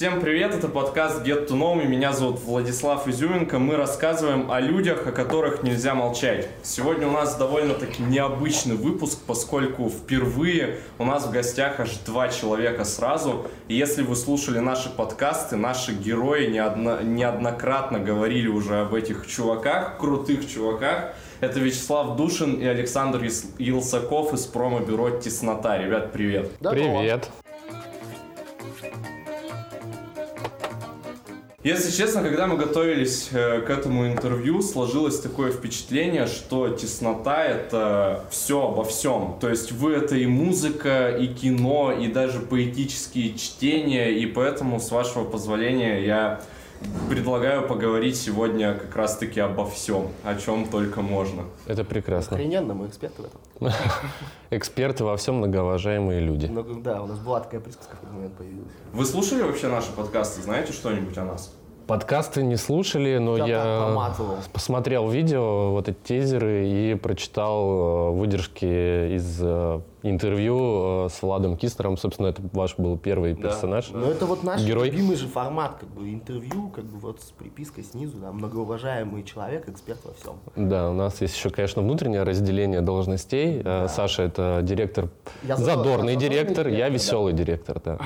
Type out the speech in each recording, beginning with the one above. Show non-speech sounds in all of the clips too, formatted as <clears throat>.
Всем привет, это подкаст Get to Know Me, меня зовут Владислав Изюменко. Мы рассказываем о людях, о которых нельзя молчать. Сегодня у нас довольно-таки необычный выпуск, поскольку впервые у нас в гостях аж два человека сразу. И если вы слушали наши подкасты, наши герои неодно, неоднократно говорили уже об этих чуваках, крутых чуваках. Это Вячеслав Душин и Александр Елсаков из промо-бюро «Теснота». Ребят, привет. Привет. Если честно, когда мы готовились э, к этому интервью, сложилось такое впечатление, что теснота это все обо всем. То есть вы это и музыка, и кино, и даже поэтические чтения, и поэтому, с вашего позволения, я предлагаю поговорить сегодня как раз-таки обо всем, о чем только можно. Это прекрасно. Охрененно, мы эксперты в этом. <laughs> Эксперты во всем, многоуважаемые люди. Ну, да, у нас была такая присказка в момент появилась. Вы слушали вообще наши подкасты? Знаете что-нибудь о нас? Подкасты не слушали, но Я я, посмотрел видео, вот эти тизеры, и прочитал э, выдержки из э, интервью э, с Владом Кистером. Собственно, это ваш был первый Да, персонаж. да. Но это вот наш Герой. любимый же формат, как бы интервью, как бы вот с припиской снизу, да, многоуважаемый человек, эксперт во всем. Да, у нас есть еще, конечно, внутреннее разделение должностей. Э, Саша это директор, Я задорный, задорный директор, я директор, да. веселый директор, да.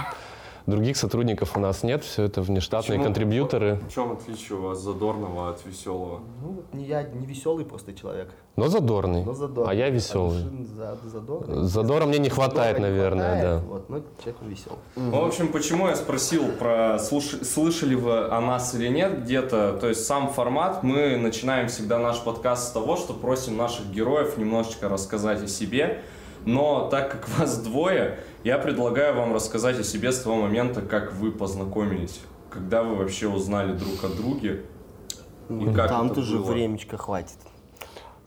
Других сотрудников у нас нет, все это внештатные Почему? контрибьюторы. В чем отличие у вас задорного от веселого? Ну, вот не я не веселый просто человек, Но задорный. но задорный. А я веселый. За- задорный. Задора мне не хватает, Задора не наверное, хватает, да. Вот, но человек веселый. Ну, в общем, почему я спросил про слуш- слышали вы о нас или нет где-то. То есть сам формат, мы начинаем всегда наш подкаст с того, что просим наших героев немножечко рассказать о себе. Но так как вас двое, я предлагаю вам рассказать о себе с того момента, как вы познакомились. Когда вы вообще узнали друг о друге. И как Там это тоже было? времечко хватит.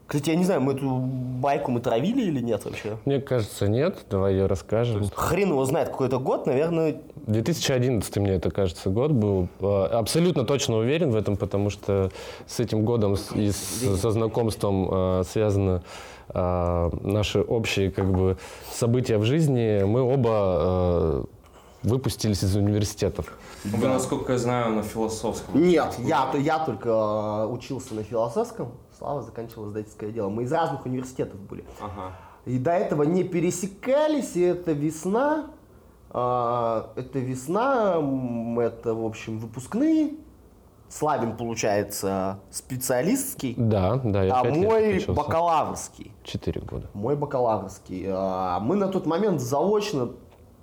Кстати, я не знаю, мы эту байку мы травили или нет вообще? Мне кажется, нет. Давай ее расскажем. Хрен его знает, какой это год, наверное, 2011 мне это кажется год был. Э, Абсолютно точно уверен в этом, потому что с этим годом и с- со знакомством э, связано э, наши общие как бы события в жизни. Мы оба э, выпустились из университетов. Вы, насколько я знаю, на философском. Нет, я, я только э, учился на философском, Слава заканчивал издательское дело. Мы из разных университетов были. Ага. И до этого не пересекались, и это весна. а, это весна, это, в общем, выпускные. Славин, получается, специалистский, Да, да, я а лет мой учился. бакалаврский. Четыре года. Мой бакалаврский. А, Мы на тот момент заочно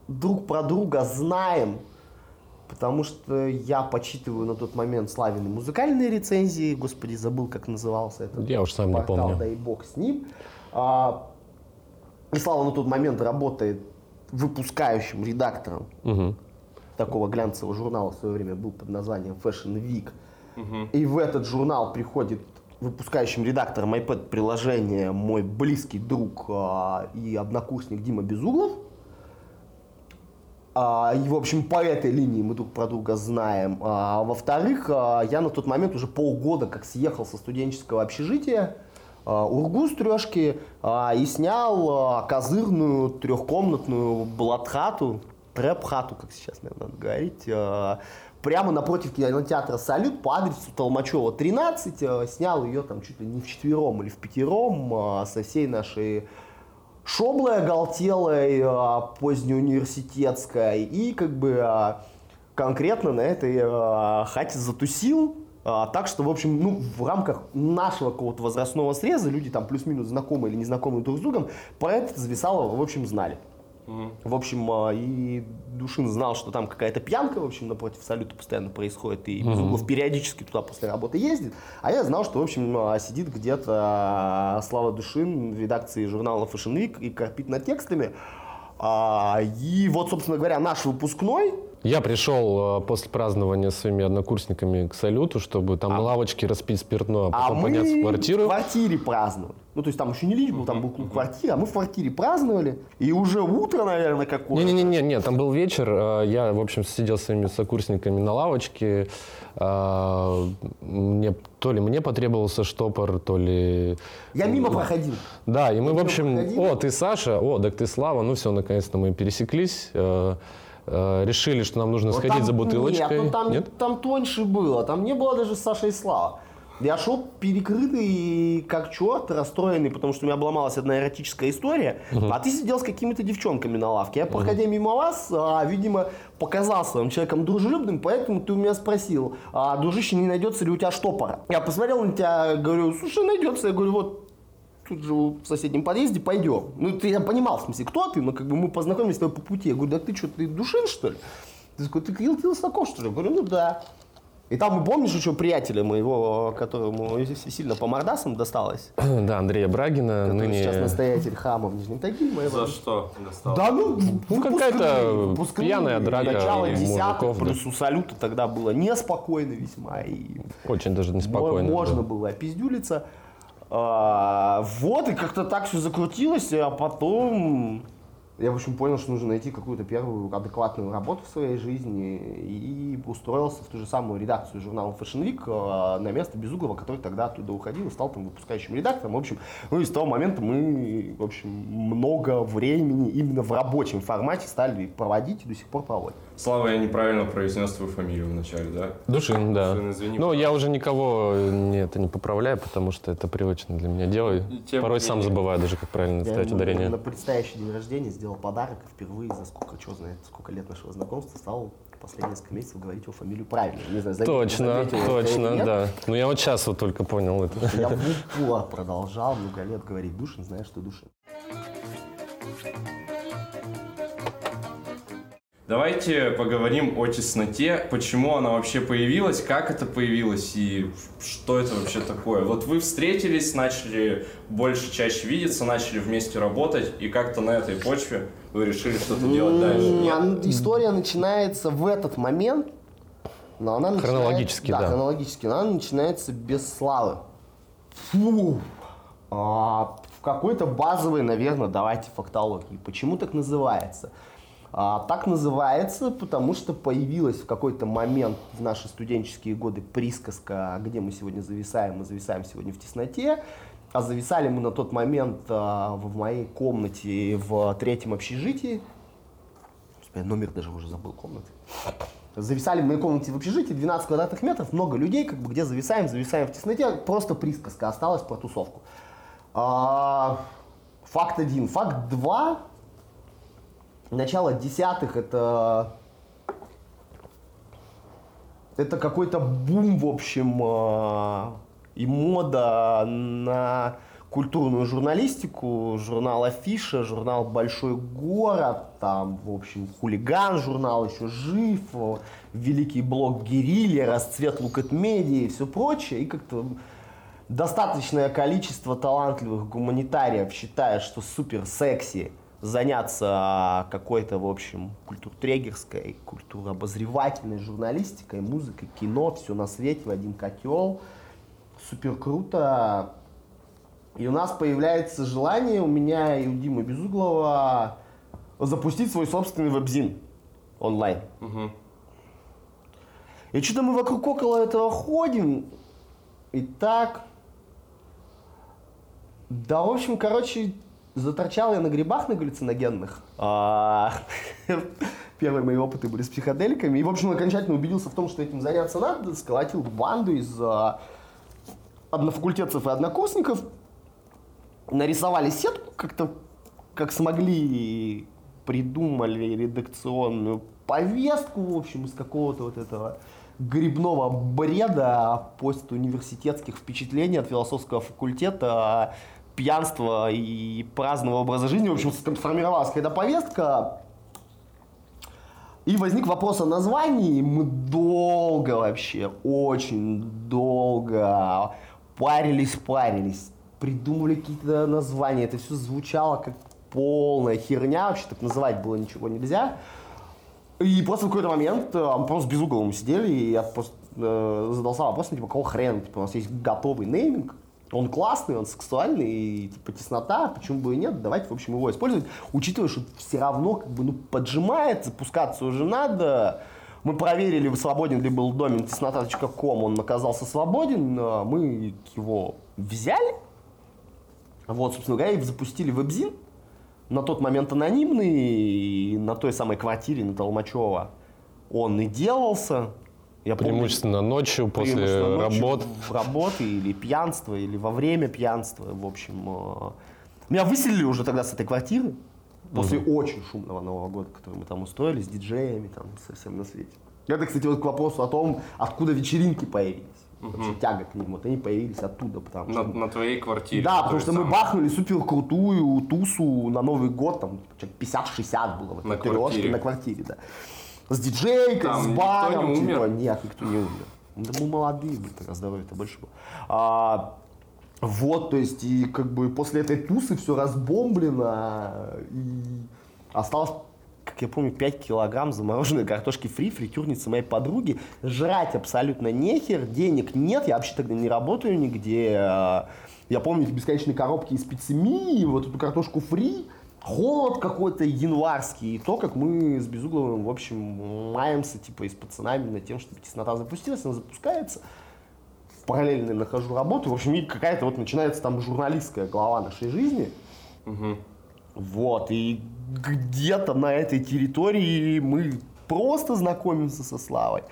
друг про друга знаем, потому что я почитываю на тот момент Славины музыкальные рецензии. Господи, забыл, как назывался этот Я уж сам не портал, помню. да и бог с ним. А, И Слава на тот момент работает выпускающим редактором Мгм. Такого глянцевого журнала в свое время был под названием Fashion Week. И в этот журнал приходит выпускающим редактором iPad приложения мой близкий друг а, и однокурсник Дима Безуглов. А, и, в общем, по этой линии мы друг про друга знаем. А, во-вторых, а, я на тот момент уже полгода как съехал со студенческого общежития а, Ургу с трешки а, и снял а, козырную трехкомнатную блатхату, трэп-хату, как сейчас, наверное, надо говорить, а, прямо напротив кинотеатра «Салют» по адресу Толмачева, 13. а, Снял ее там чуть ли не в четвером или в пятером а, со всей нашей шоблой оголтелой, позднеуниверситетской, и как бы конкретно на этой хате затусил. Так что, в общем, ну, в рамках нашего какого-то возрастного среза люди там плюс-минус знакомые или незнакомые друг с другом про это Зависалово, в общем, знали. В общем, а, и Душин знал, что там какая-то пьянка, в общем, напротив салюта постоянно происходит, и Безуглов периодически туда после работы ездит. А я знал, что, в общем, а, сидит где-то а, Слава Душин в редакции журнала Fashion Week и корпит над текстами. А, и вот, собственно говоря, наш выпускной, Я пришел после празднования с своими однокурсниками к салюту, чтобы там на лавочке распить спиртное, а а потом мы подняться в квартиру. в квартире праздновали. Ну, то есть там еще не лич был, там был клуб квартиры, а мы в квартире праздновали. И уже утро, наверное, какое-то. Не-не-не, не, там был вечер. э, Я, в общем, сидел с своими сокурсниками на лавочке. э, Мне, то ли мне потребовался штопор, то ли... Я мимо проходил. Да, и мы, в мимо общем, проходили. о, ты Саша, о, так ты Слава, ну все, наконец-то мы пересеклись. Э, э, решили, что нам нужно Вот сходить там- за бутылочкой. Нет, ну там, Нет? там тоньше было, там не было даже Саша и Слава. Я шел перекрытый, как черт, расстроенный, потому что у меня обломалась одна эротическая история, а ты сидел с какими-то девчонками на лавке. Я, проходя мимо вас, а, видимо, показался вам человеком дружелюбным, поэтому ты у меня спросил, а, дружище, не найдется ли у тебя штопора? Я посмотрел на тебя, говорю, слушай, найдется. Я говорю, вот тут же в соседнем подъезде пойдем. Ну, ты, я понимал, в смысле, кто ты, но как бы мы познакомились с тобой по пути. Я говорю, да ты что, ты душин, что ли? Ты такой, ты Кирилл Килсаков, что ли? Я говорю, ну да. И там, помнишь еще приятеля моего, которому сильно по мордасам досталось? <clears throat> Да, Андрея Брагина, Который ныне... сейчас настоятель хама в Нижнем Тагиле. За что достал? Да ну, Ну, какая-то пьяная драка Начало десятых, плюс у салюта тогда было неспокойно весьма. И Очень даже неспокойно. Можно да. было опиздюлиться. А, вот, и как-то так все закрутилось, а потом я, в общем, понял, что нужно найти какую-то первую адекватную работу в своей жизни и устроился в ту же самую редакцию журнала Fashion Week а, на место Безуглова, который тогда оттуда уходил и стал там выпускающим редактором. В общем, ну и с того момента мы, в общем, много времени именно в рабочем формате стали проводить и до сих пор проводим. Слава, я неправильно произнес твою фамилию вначале, да? Душин, да. Душин, извини, ну, я уже никого не, это не поправляю, потому что это привычно для меня дело. Тем Порой не сам менее. забываю даже, как правильно Я ставить ему ударение. на предстоящий день рождения сделал подарок и впервые за сколько, что знает, сколько лет нашего знакомства стал последние несколько месяцев говорить его фамилию правильно. Не знаю, заметил- Точно, заметил точно, нет. да. Ну, я вот сейчас вот только понял это. Я в продолжал много лет говорить Душин, знаешь, что Душин. Давайте поговорим о тесноте, почему она вообще появилась, как это появилось и что это вообще такое. Вот вы встретились, начали больше, чаще видеться, начали вместе работать, и как-то на этой почве вы решили что-то делать дальше. Нет? История начинается в этот момент, но она начинается- Хронологически, да. хронологически, но она начинается без славы. Фу. А, в какой-то базовой, наверное, давайте фактологии. Почему так называется? А, так называется, потому что появилась в какой-то момент в наши студенческие годы присказка, где мы сегодня зависаем, мы зависаем сегодня в тесноте. А зависали мы на тот момент а, в моей комнате в третьем общежитии. Я номер даже уже забыл комнаты. Зависали в моей комнате в общежитии 12 квадратных метров, много людей, как бы где зависаем, зависаем в тесноте. Просто присказка осталась про тусовку. А, факт один. Факт два. Начало десятых это это какой-то бум, в общем, э, и мода на культурную журналистику, журнал Афиша, журнал Большой город, там, в общем, хулиган журнал еще жив, э, великий блог Герилья, расцвет Лукет Медиа и все прочее, и как-то достаточное количество талантливых гуманитариев считает, что супер секси заняться какой-то, в общем, культуртрегерской, культурообозревательной журналистикой, музыкой, кино, все на свете в один котел. Супер круто. И у нас появляется желание, у меня и у Димы Безуглова, запустить свой собственный вебзин онлайн. Мгм. И что-то мы вокруг около этого ходим. И так. Да, в общем, короче, заторчал я на грибах на галлюциногенных. А, <laughs> Первые мои опыты были с психоделиками. И, в общем, окончательно убедился в том, что этим заняться надо. Сколотил банду из а, однофакультетцев и однокурсников. Нарисовали сетку как-то, как смогли, придумали редакционную повестку, в общем, из какого-то вот этого грибного бреда, постуниверситетских впечатлений от философского факультета, пьянства и праздного образа жизни. В общем, сформировалась какая-то повестка, и возник вопрос о названии. Мы долго вообще, очень долго парились, парились, придумывали какие-то названия. Это все звучало как полная херня, вообще так называть было ничего нельзя. И просто в какой-то момент э, просто без угла мы сидели, и я просто э, задался вопросом, типа, какого хрена? Типа, у нас есть готовый нейминг, он классный, он сексуальный, и типа теснота, почему бы и нет, давайте, в общем, его использовать, учитывая, что все равно как бы, ну, поджимает, запускаться уже надо. Мы проверили, свободен ли был домен теснота.ком, он оказался свободен, мы его взяли, вот, собственно говоря, и запустили вебзин, на тот момент анонимный, и на той самой квартире на Толмачева он и делался. Я преимущественно помню, ночью, после преимущественно ночью, работ. Работы или пьянства, или во время пьянства. В общем, э, меня выселили уже тогда с этой квартиры. После угу. очень шумного Нового года, который мы там устроили с диджеями, там совсем на свете. Это, кстати, вот к вопросу о том, откуда вечеринки появились. Вообще тяга к ним. Вот они появились оттуда. Потому на, что... на твоей квартире. Да, потому что самое. мы бахнули супер крутую тусу на Новый год, там 50-60 было в на квартире. на квартире, да. С диджейкой, там с баром. Никто не умер? Типа, нет, никто не умер. Да мы молодые были, тогда здоровье-то больше было. А, вот, то есть, и как бы после этой тусы все разбомблено, и осталось как я помню, 5 килограмм замороженной картошки фри, фритюрницы моей подруги. Жрать абсолютно нехер, денег нет, я вообще тогда не работаю нигде. Я помню эти бесконечные коробки из пиццемии, вот эту картошку фри, холод какой-то январский, и то, как мы с Безугловым, в общем, маемся, типа, и с пацанами над тем, чтобы теснота запустилась, она запускается. Параллельно нахожу работу, в общем, какая-то вот начинается там журналистская глава нашей жизни. Угу. Вот, и где-то на этой территории мы просто знакомимся со Славой.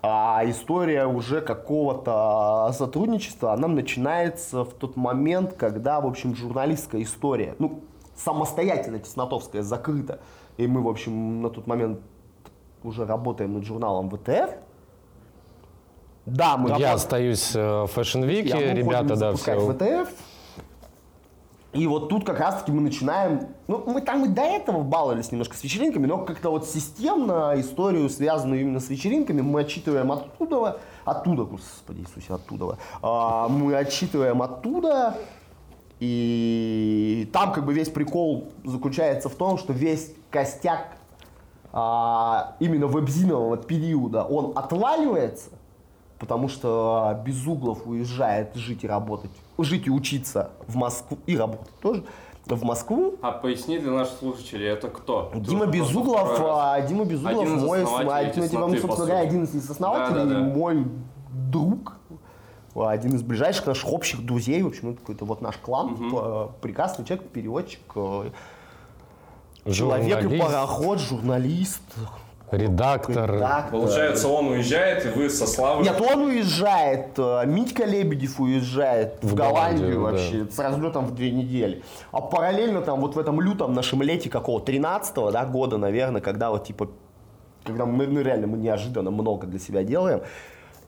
А история уже какого-то сотрудничества, она начинается в тот момент, когда, в общем, журналистская история, ну, самостоятельно Теснотовская закрыта. И мы, в общем, на тот момент уже работаем над журналом ВТФ. Да, мы Я работаем. остаюсь в Fashion Week, ребята, да, все. ВТФ, и вот тут как раз-таки мы начинаем, ну, мы там и до этого баловались немножко с вечеринками, но как-то вот системно историю, связанную именно с вечеринками, мы отчитываем оттуда, оттуда, господи Иисусе, оттуда, а, мы отчитываем оттуда, и там как бы весь прикол заключается в том, что весь костяк а, именно вебзинового периода, он отваливается, потому что Безуглов уезжает жить и работать жить и учиться в Москву и работать тоже в Москву. А поясни для наших слушателей, это кто? Дима Безуглов, а, Дима Безуглов, один мой, один, тесноты, собственно говоря, один из основателей, да, да, да. мой друг, один из ближайших наших общих друзей, в общем, это какой-то вот наш клан, угу. прекрасный человек, переводчик, э, человек и пароход, журналист, Редактор. Редактор. Получается, он уезжает, и вы со Славой... Нет, он уезжает. Э, Митька Лебедев уезжает в, в Голландию, Голландию вообще да. с разлетом в две недели. А параллельно там вот в этом лютом нашем лете какого 13-го да, года, наверное, когда вот типа когда мы ну, реально мы неожиданно много для себя делаем,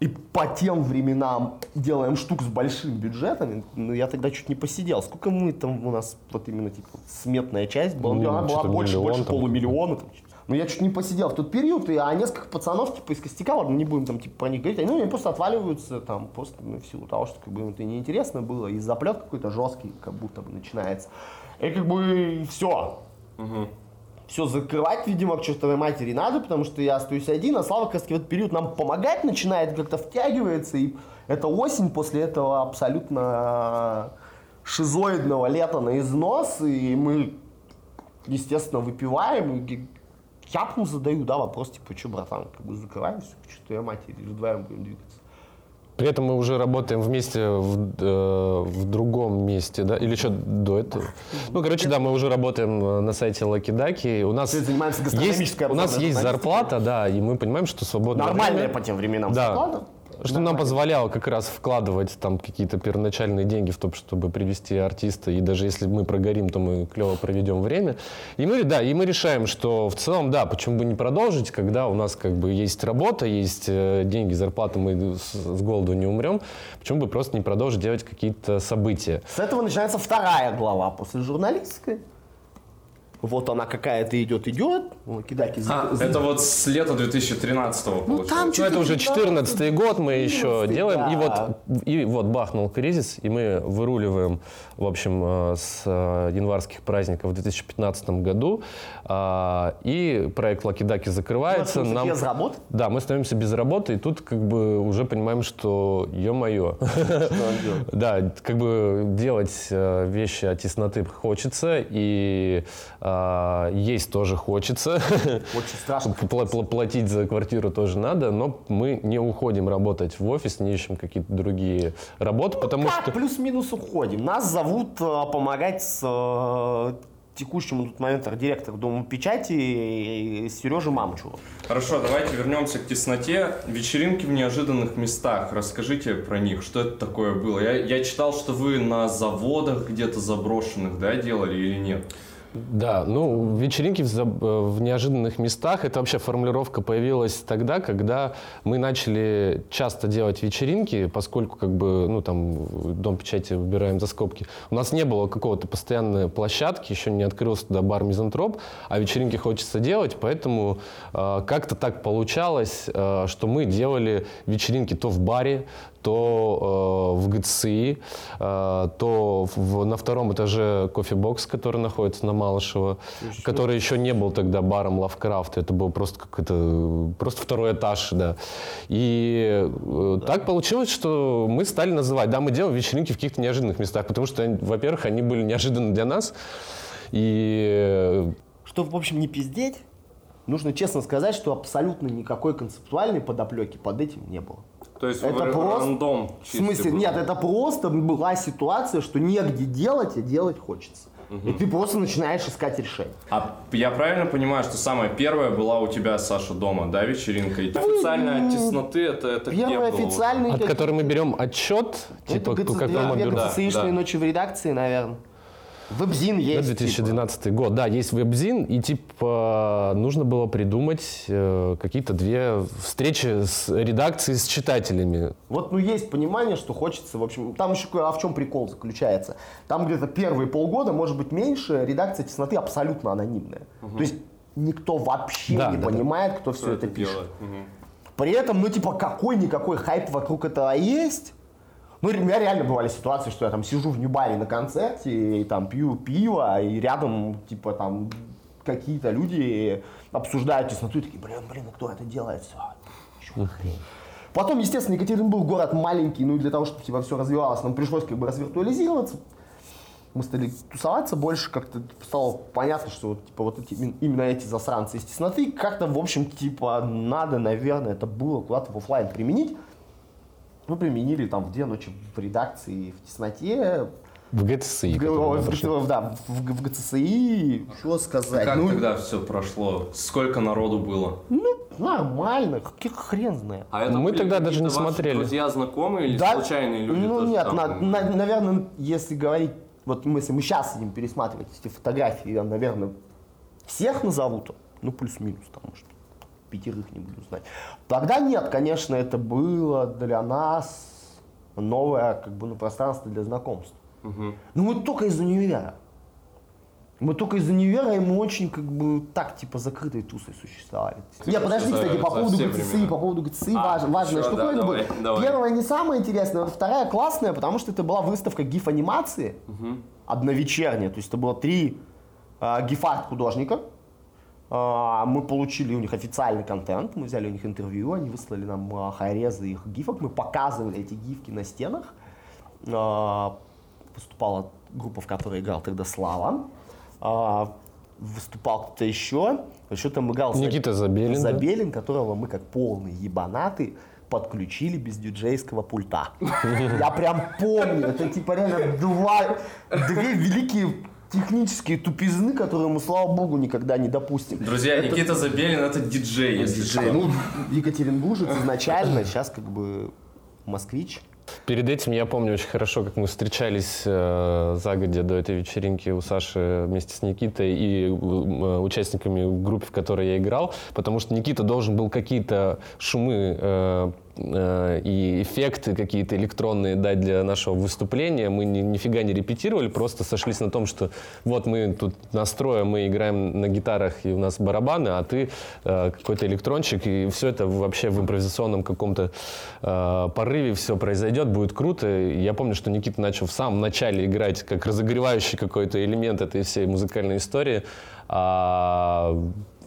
и по тем временам делаем штук с большим бюджетом, ну, я тогда чуть не посидел. Сколько мы там у нас, вот именно, типа, сметная часть была, ну, она была больше, миллион, больше полумиллиона, там, но я чуть не посидел в тот период, и, а несколько пацанов, типа, из костяка, ладно, не будем там, типа, про них говорить, они, ну, они просто отваливаются, там, просто, ну, в силу того, что, как бы, им это неинтересно было, и заплет какой-то жесткий, как будто бы, начинается. И, как бы, все. Угу. Все закрывать, видимо, к чертовой матери надо, потому что я остаюсь один, а Слава как раз в этот период нам помогать начинает, как-то втягивается, и это осень после этого абсолютно шизоидного лета на износ, и мы, естественно, выпиваем, и Тяпну задаю, да, вопрос, типа, что, братан, как бы закрываемся, что я матери, вдвоем будем двигаться. При этом мы уже работаем вместе в, э, в другом месте, да? Или что до этого? Ну, короче, да, мы уже работаем э, на сайте Ducky. У нас есть, у нас есть зарплата, да, и мы понимаем, что свободное Нормальная время... по тем временам да. зарплата. Что нам позволяло как раз вкладывать там какие-то первоначальные деньги в то, чтобы привести артиста, и даже если мы прогорим, то мы клево проведем время. И мы, да, и мы решаем, что в целом, да, почему бы не продолжить, когда у нас как бы есть работа, есть э, деньги, зарплата, мы с, с голоду не умрем, почему бы просто не продолжить делать какие-то события. С этого начинается вторая глава после журналистской вот она какая-то идет, идет, кидать из а, это вот с лета 2013 го ну, там ну, это уже 14 год мы еще делаем, да. и вот и вот бахнул кризис, и мы выруливаем, в общем, э, с э, январских праздников в 2015 году, а, и проект Лакидаки закрывается. Мы Нам... без работы? Да, мы становимся без работы, и тут как бы уже понимаем, что ё-моё. <laughs> Да, как бы делать э, вещи от тесноты хочется, и а, есть тоже хочется. Очень страшно. <laughs> Платить за квартиру тоже надо, но мы не уходим работать в офис, не ищем какие-то другие работы, ну, потому как что... плюс-минус уходим. Нас зовут э, помогать с э, текущему на тот момент директору Дома печати Сереже Мамчуру. Хорошо, давайте вернемся к тесноте. Вечеринки в неожиданных местах. Расскажите про них, что это такое было. Я, я читал, что вы на заводах где-то заброшенных, да, делали или нет? Да, ну, вечеринки в, в неожиданных местах, это вообще формулировка появилась тогда, когда мы начали часто делать вечеринки, поскольку как бы, ну, там, Дом печати выбираем за скобки. У нас не было какого-то постоянной площадки, еще не открылся туда бар Мизантроп, а вечеринки хочется делать, поэтому э, как-то так получалось, э, что мы делали вечеринки то в баре, то э, в ГЦИ, э, то в, на втором этаже кофебокс, который находится на Малышево, еще? который еще не был тогда баром Лавкрафт, это был просто какой-то, просто второй этаж, да. И э, да. так получилось, что мы стали называть, да, мы делаем вечеринки в каких-то неожиданных местах, потому что, во-первых, они были неожиданны для нас, и... Что, в общем, не пиздеть, нужно честно сказать, что абсолютно никакой концептуальной подоплеки под этим не было. То есть это просто, рандом В смысле, был. нет, это просто была ситуация, что негде делать, а делать хочется. Угу. И ты просто начинаешь искать решение. А я правильно понимаю, что самая первая была у тебя, Саша, дома, да, вечеринка? И официальная тесноты, это, это Первая где официальная... От которой мы берем отчет, типа, это по которому берем... Да, да. ночи в редакции, наверное. Вебзин есть. 2012 типа. год, да, есть вебзин, и типа нужно было придумать э, какие-то две встречи с редакцией, с читателями. Вот, ну, есть понимание, что хочется, в общем, там еще, а в чем прикол заключается? Там где-то первые полгода, может быть, меньше, редакция тесноты абсолютно анонимная. Угу. То есть никто вообще да, не да, понимает, да. кто, кто все это, это пишет. Угу. При этом, ну, типа, какой-никакой хайп вокруг этого есть, ну, у меня реально бывали ситуации, что я там сижу в Нью-баре на концерте, и там пью пиво, и рядом, типа, там какие-то люди обсуждают и такие, блин, блин, кто это делает? Все. Потом, естественно, Екатеринбург город маленький, ну и для того, чтобы типа, все развивалось, нам пришлось как бы развиртуализироваться. Мы стали тусоваться больше, как-то стало понятно, что вот, типа, вот эти, именно эти засранцы из тесноты как-то, в общем, типа, надо, наверное, это было куда-то в офлайн применить. Мы применили там в две ночи в редакции, в тесноте. В ГЦСИ. В, в, да, в, в ГЦСИ. Что сказать? Как ну, тогда все прошло? Сколько народу было? Ну, нормально. Каких хрен знает. А это мы тогда даже не смотрели. Друзья, знакомые или да? случайные люди? Ну нет, на, на, наверное, если говорить, вот мы, если мы сейчас идем пересматривать эти фотографии, я, наверное, всех назову, то, ну плюс-минус, там, может пятерых не буду знать. Тогда нет, конечно, это было для нас новое как бы, ну, пространство для знакомств. Угу. Но мы только из универа. Мы только из универа, и мы очень как бы так, типа, закрытой тусой существовали. Не, подожди, кстати, по поводу ГЦИ, по поводу ГЦИ, а, важ, важная что, штука. Да, давай, давай. Первая не самая интересная, вторая классная, потому что это была выставка гиф-анимации, угу. одновечерняя. То есть это было три э, гиф-арт художника, мы получили у них официальный контент, мы взяли у них интервью, они выслали нам а, хайрезы их гифок, мы показывали эти гифки на стенах. А, выступала группа, в которой играл тогда Слава. Выступал кто-то еще. Еще там играл Никита Забелин. Забелин, да? которого мы как полные ебанаты подключили без диджейского пульта. <laughs> Я прям помню, это типа реально два, две великие технические тупизны, которые мы, слава богу, никогда не допустим. Друзья, это... Никита Забелин это диджей, если диджей. Ну, Екатеринбуржец изначально, сейчас как бы москвич. Перед этим я помню очень хорошо, как мы встречались э, загодя до этой вечеринки у Саши вместе с Никитой и э, участниками группы, в которой я играл, потому что Никита должен был какие-то шумы э, Э, и эффекты какие-то электронные дать для нашего выступления. Мы ни, нифига не репетировали, просто сошлись на том, что вот мы тут настроим, мы играем на гитарах, и у нас барабаны, а ты э, какой-то электрончик, и все это вообще в импровизационном каком-то э, порыве все произойдет, будет круто. Я помню, что Никита начал в самом начале играть как разогревающий какой-то элемент этой всей музыкальной истории. А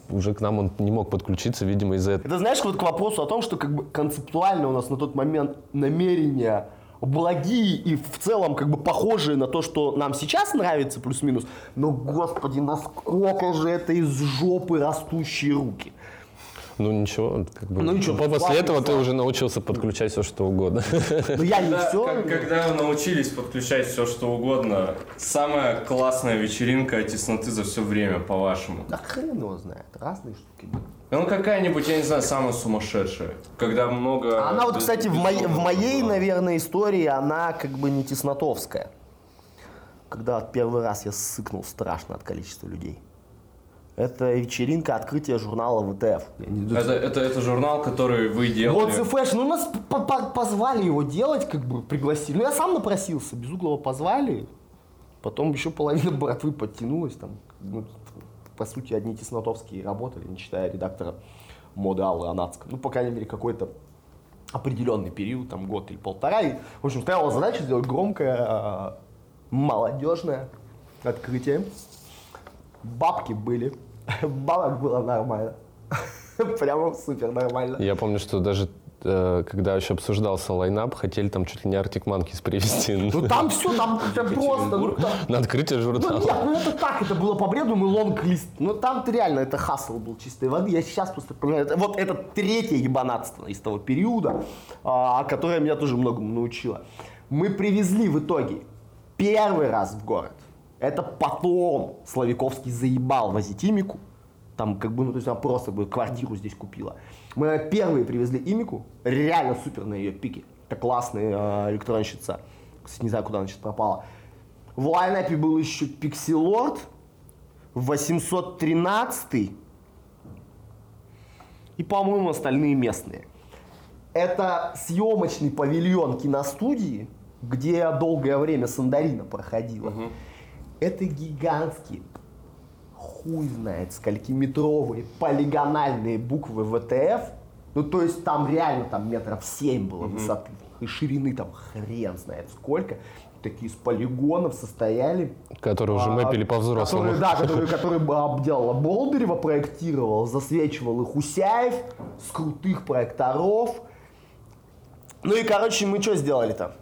уже к нам он не мог подключиться, видимо, из-за этого. Это знаешь, вот к вопросу о том, что как бы концептуально у нас на тот момент намерения благие и в целом как бы похожие на то, что нам сейчас нравится, плюс-минус, но, господи, насколько же это из жопы растущие руки. Ну ничего, как бы. Ну, ничего, После классный этого ты уже научился подключать все, что угодно. Ну я не все. когда вы научились подключать все, что угодно, самая классная вечеринка тесноты за все время, по-вашему? Да хрен его знает. Разные штуки были. Ну, какая-нибудь, я не знаю, самая сумасшедшая. Когда много... Она вот, кстати, в, моей- в моей, наверное, истории, она как бы не теснотовская. Когда вот первый раз я сыкнул страшно от количества людей. Это вечеринка открытия журнала ВТФ. Это, это, это журнал, который вы делали. Вот Фэш, ну нас по- по- позвали его делать, как бы пригласили. Ну я сам напросился, без углова позвали. Потом еще половина братвы подтянулась там. Ну, по сути, одни теснотовские работали, не считая редактора моды Аллы Анацка. Ну, по крайней мере, какой-то определенный период, там год или полтора. И, в общем, стояла задача сделать громкое, а, молодежное открытие. Бабки были. <laughs> Бабок было нормально. <laughs> Прямо супер нормально. Я помню, что даже э, когда еще обсуждался лайнап, хотели там чуть ли не Артик Манкис привезти Ну там все, там <laughs> просто. Ну, там- на открытие ну журнала. нет, ну это так, это было по бреду, мы лонг-лист. Ну там-то реально это хасл был чистой воды. Я сейчас просто понимаю, вот это третье ебанатство из того периода, а, которое меня тоже многому научило. Мы привезли в итоге первый раз в город. Это потом Славиковский заебал возить Имику. Там как бы, ну то есть она просто бы квартиру здесь купила. Мы первые привезли Имику, реально супер на ее пике. Это классная э, электронщица. Кстати, не знаю, куда она сейчас пропала. В лайнапе был еще Пикселорд, 813 и, по-моему, остальные местные. Это съемочный павильон киностудии, где я долгое время Сандарина проходила. Это гигантские, хуй знает, сколькиметровые полигональные буквы ВТФ. Ну, то есть там реально там метров 7 было высоты. И ширины там хрен знает сколько. Такие из полигонов состояли. Которые уже А, мэпили по-взрослому. Которые, да, которые, <laughs> которые обделала Болдырева, проектировал, засвечивал их Усяев с крутых проекторов. Ну и, короче, мы что сделали-то?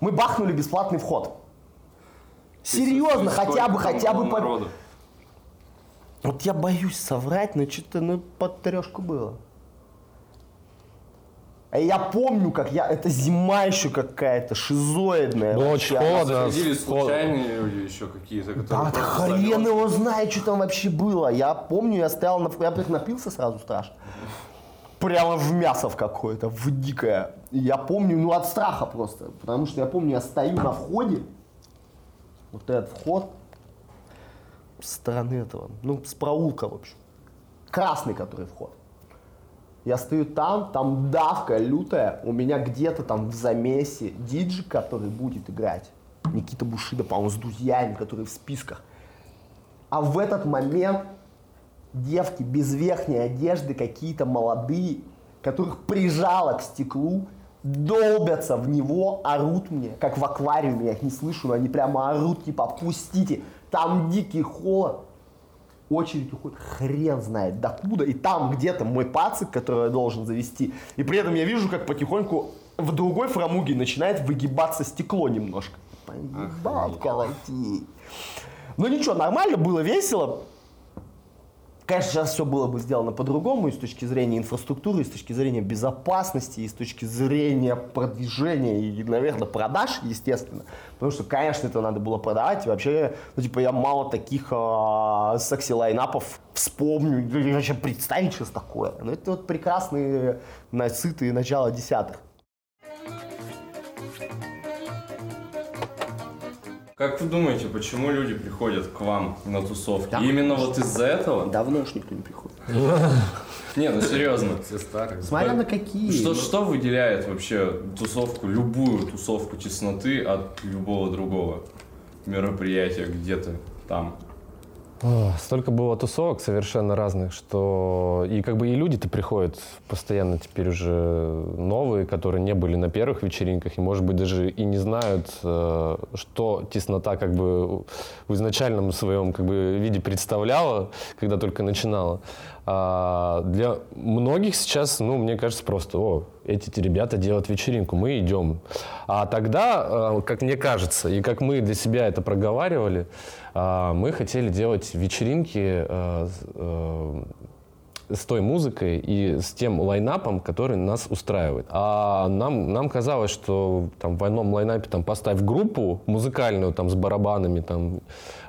Мы бахнули бесплатный вход. Серьезно, хотя бы, хотя бы по... народу? Вот я боюсь соврать, но что-то ну, под трешку было. А я помню, как я... Это зима еще какая-то, шизоидная. Было очень холодно. Ходили Хо- случайные люди еще какие-то, Да, хрен залёт. его знает, что там вообще было. Я помню, я стоял на... Я блядь, напился сразу страшно. Прямо в мясо в какое-то, в дикое. Я помню, ну от страха просто. Потому что я помню, я стою на входе. Вот этот вход. С стороны этого. Ну, с проулка, в общем. Красный, который вход. Я стою там, там давка лютая. У меня где-то там в замесе диджей, который будет играть. Никита Бушида, по-моему, с друзьями, которые в списках. А в этот момент девки без верхней одежды, какие-то молодые, которых прижало к стеклу, долбятся в него, орут мне, как в аквариуме, я их не слышу, но они прямо орут, типа, пустите, там дикий холод. Очередь уходит хрен знает докуда, и там где-то мой пацик, который я должен завести, и при этом я вижу, как потихоньку в другой фрамуге начинает выгибаться стекло немножко. Поебал колотить. Ну ничего, нормально было, весело. Конечно, сейчас все было бы сделано по-другому и с точки зрения инфраструктуры, и с точки зрения безопасности, и с точки зрения продвижения и, наверное, продаж, естественно. Потому что, конечно, это надо было продавать. И вообще, ну, типа, я мало таких э, секси-лайнапов вспомню, вообще представить, что такое. Но это вот прекрасные, насытые начало десятых. Как вы думаете, почему люди приходят к вам на тусовки? Да. Именно вот из-за этого? Давно уж никто не приходит. <laughs> Не, ну серьезно. Все старые. Смотря на какие. Что, что выделяет вообще тусовку, любую тусовку тесноты от любого другого мероприятия где-то там? Столько было тусовок совершенно разных, что и как бы и люди-то приходят постоянно теперь уже новые, которые не были на первых вечеринках и, может быть, даже и не знают, э, что теснота как бы в изначальном своем как бы виде представляла, когда только начинала. А для многих сейчас, ну, мне кажется, просто, о, эти ребята делают вечеринку, мы идем. А тогда, э, как мне кажется, и как мы для себя это проговаривали, мы хотели делать вечеринки э, с- э, с той музыкой и с тем лайнапом, который нас устраивает. А нам, нам казалось, что там в одном лайнапе там поставь группу музыкальную там с барабанами, там,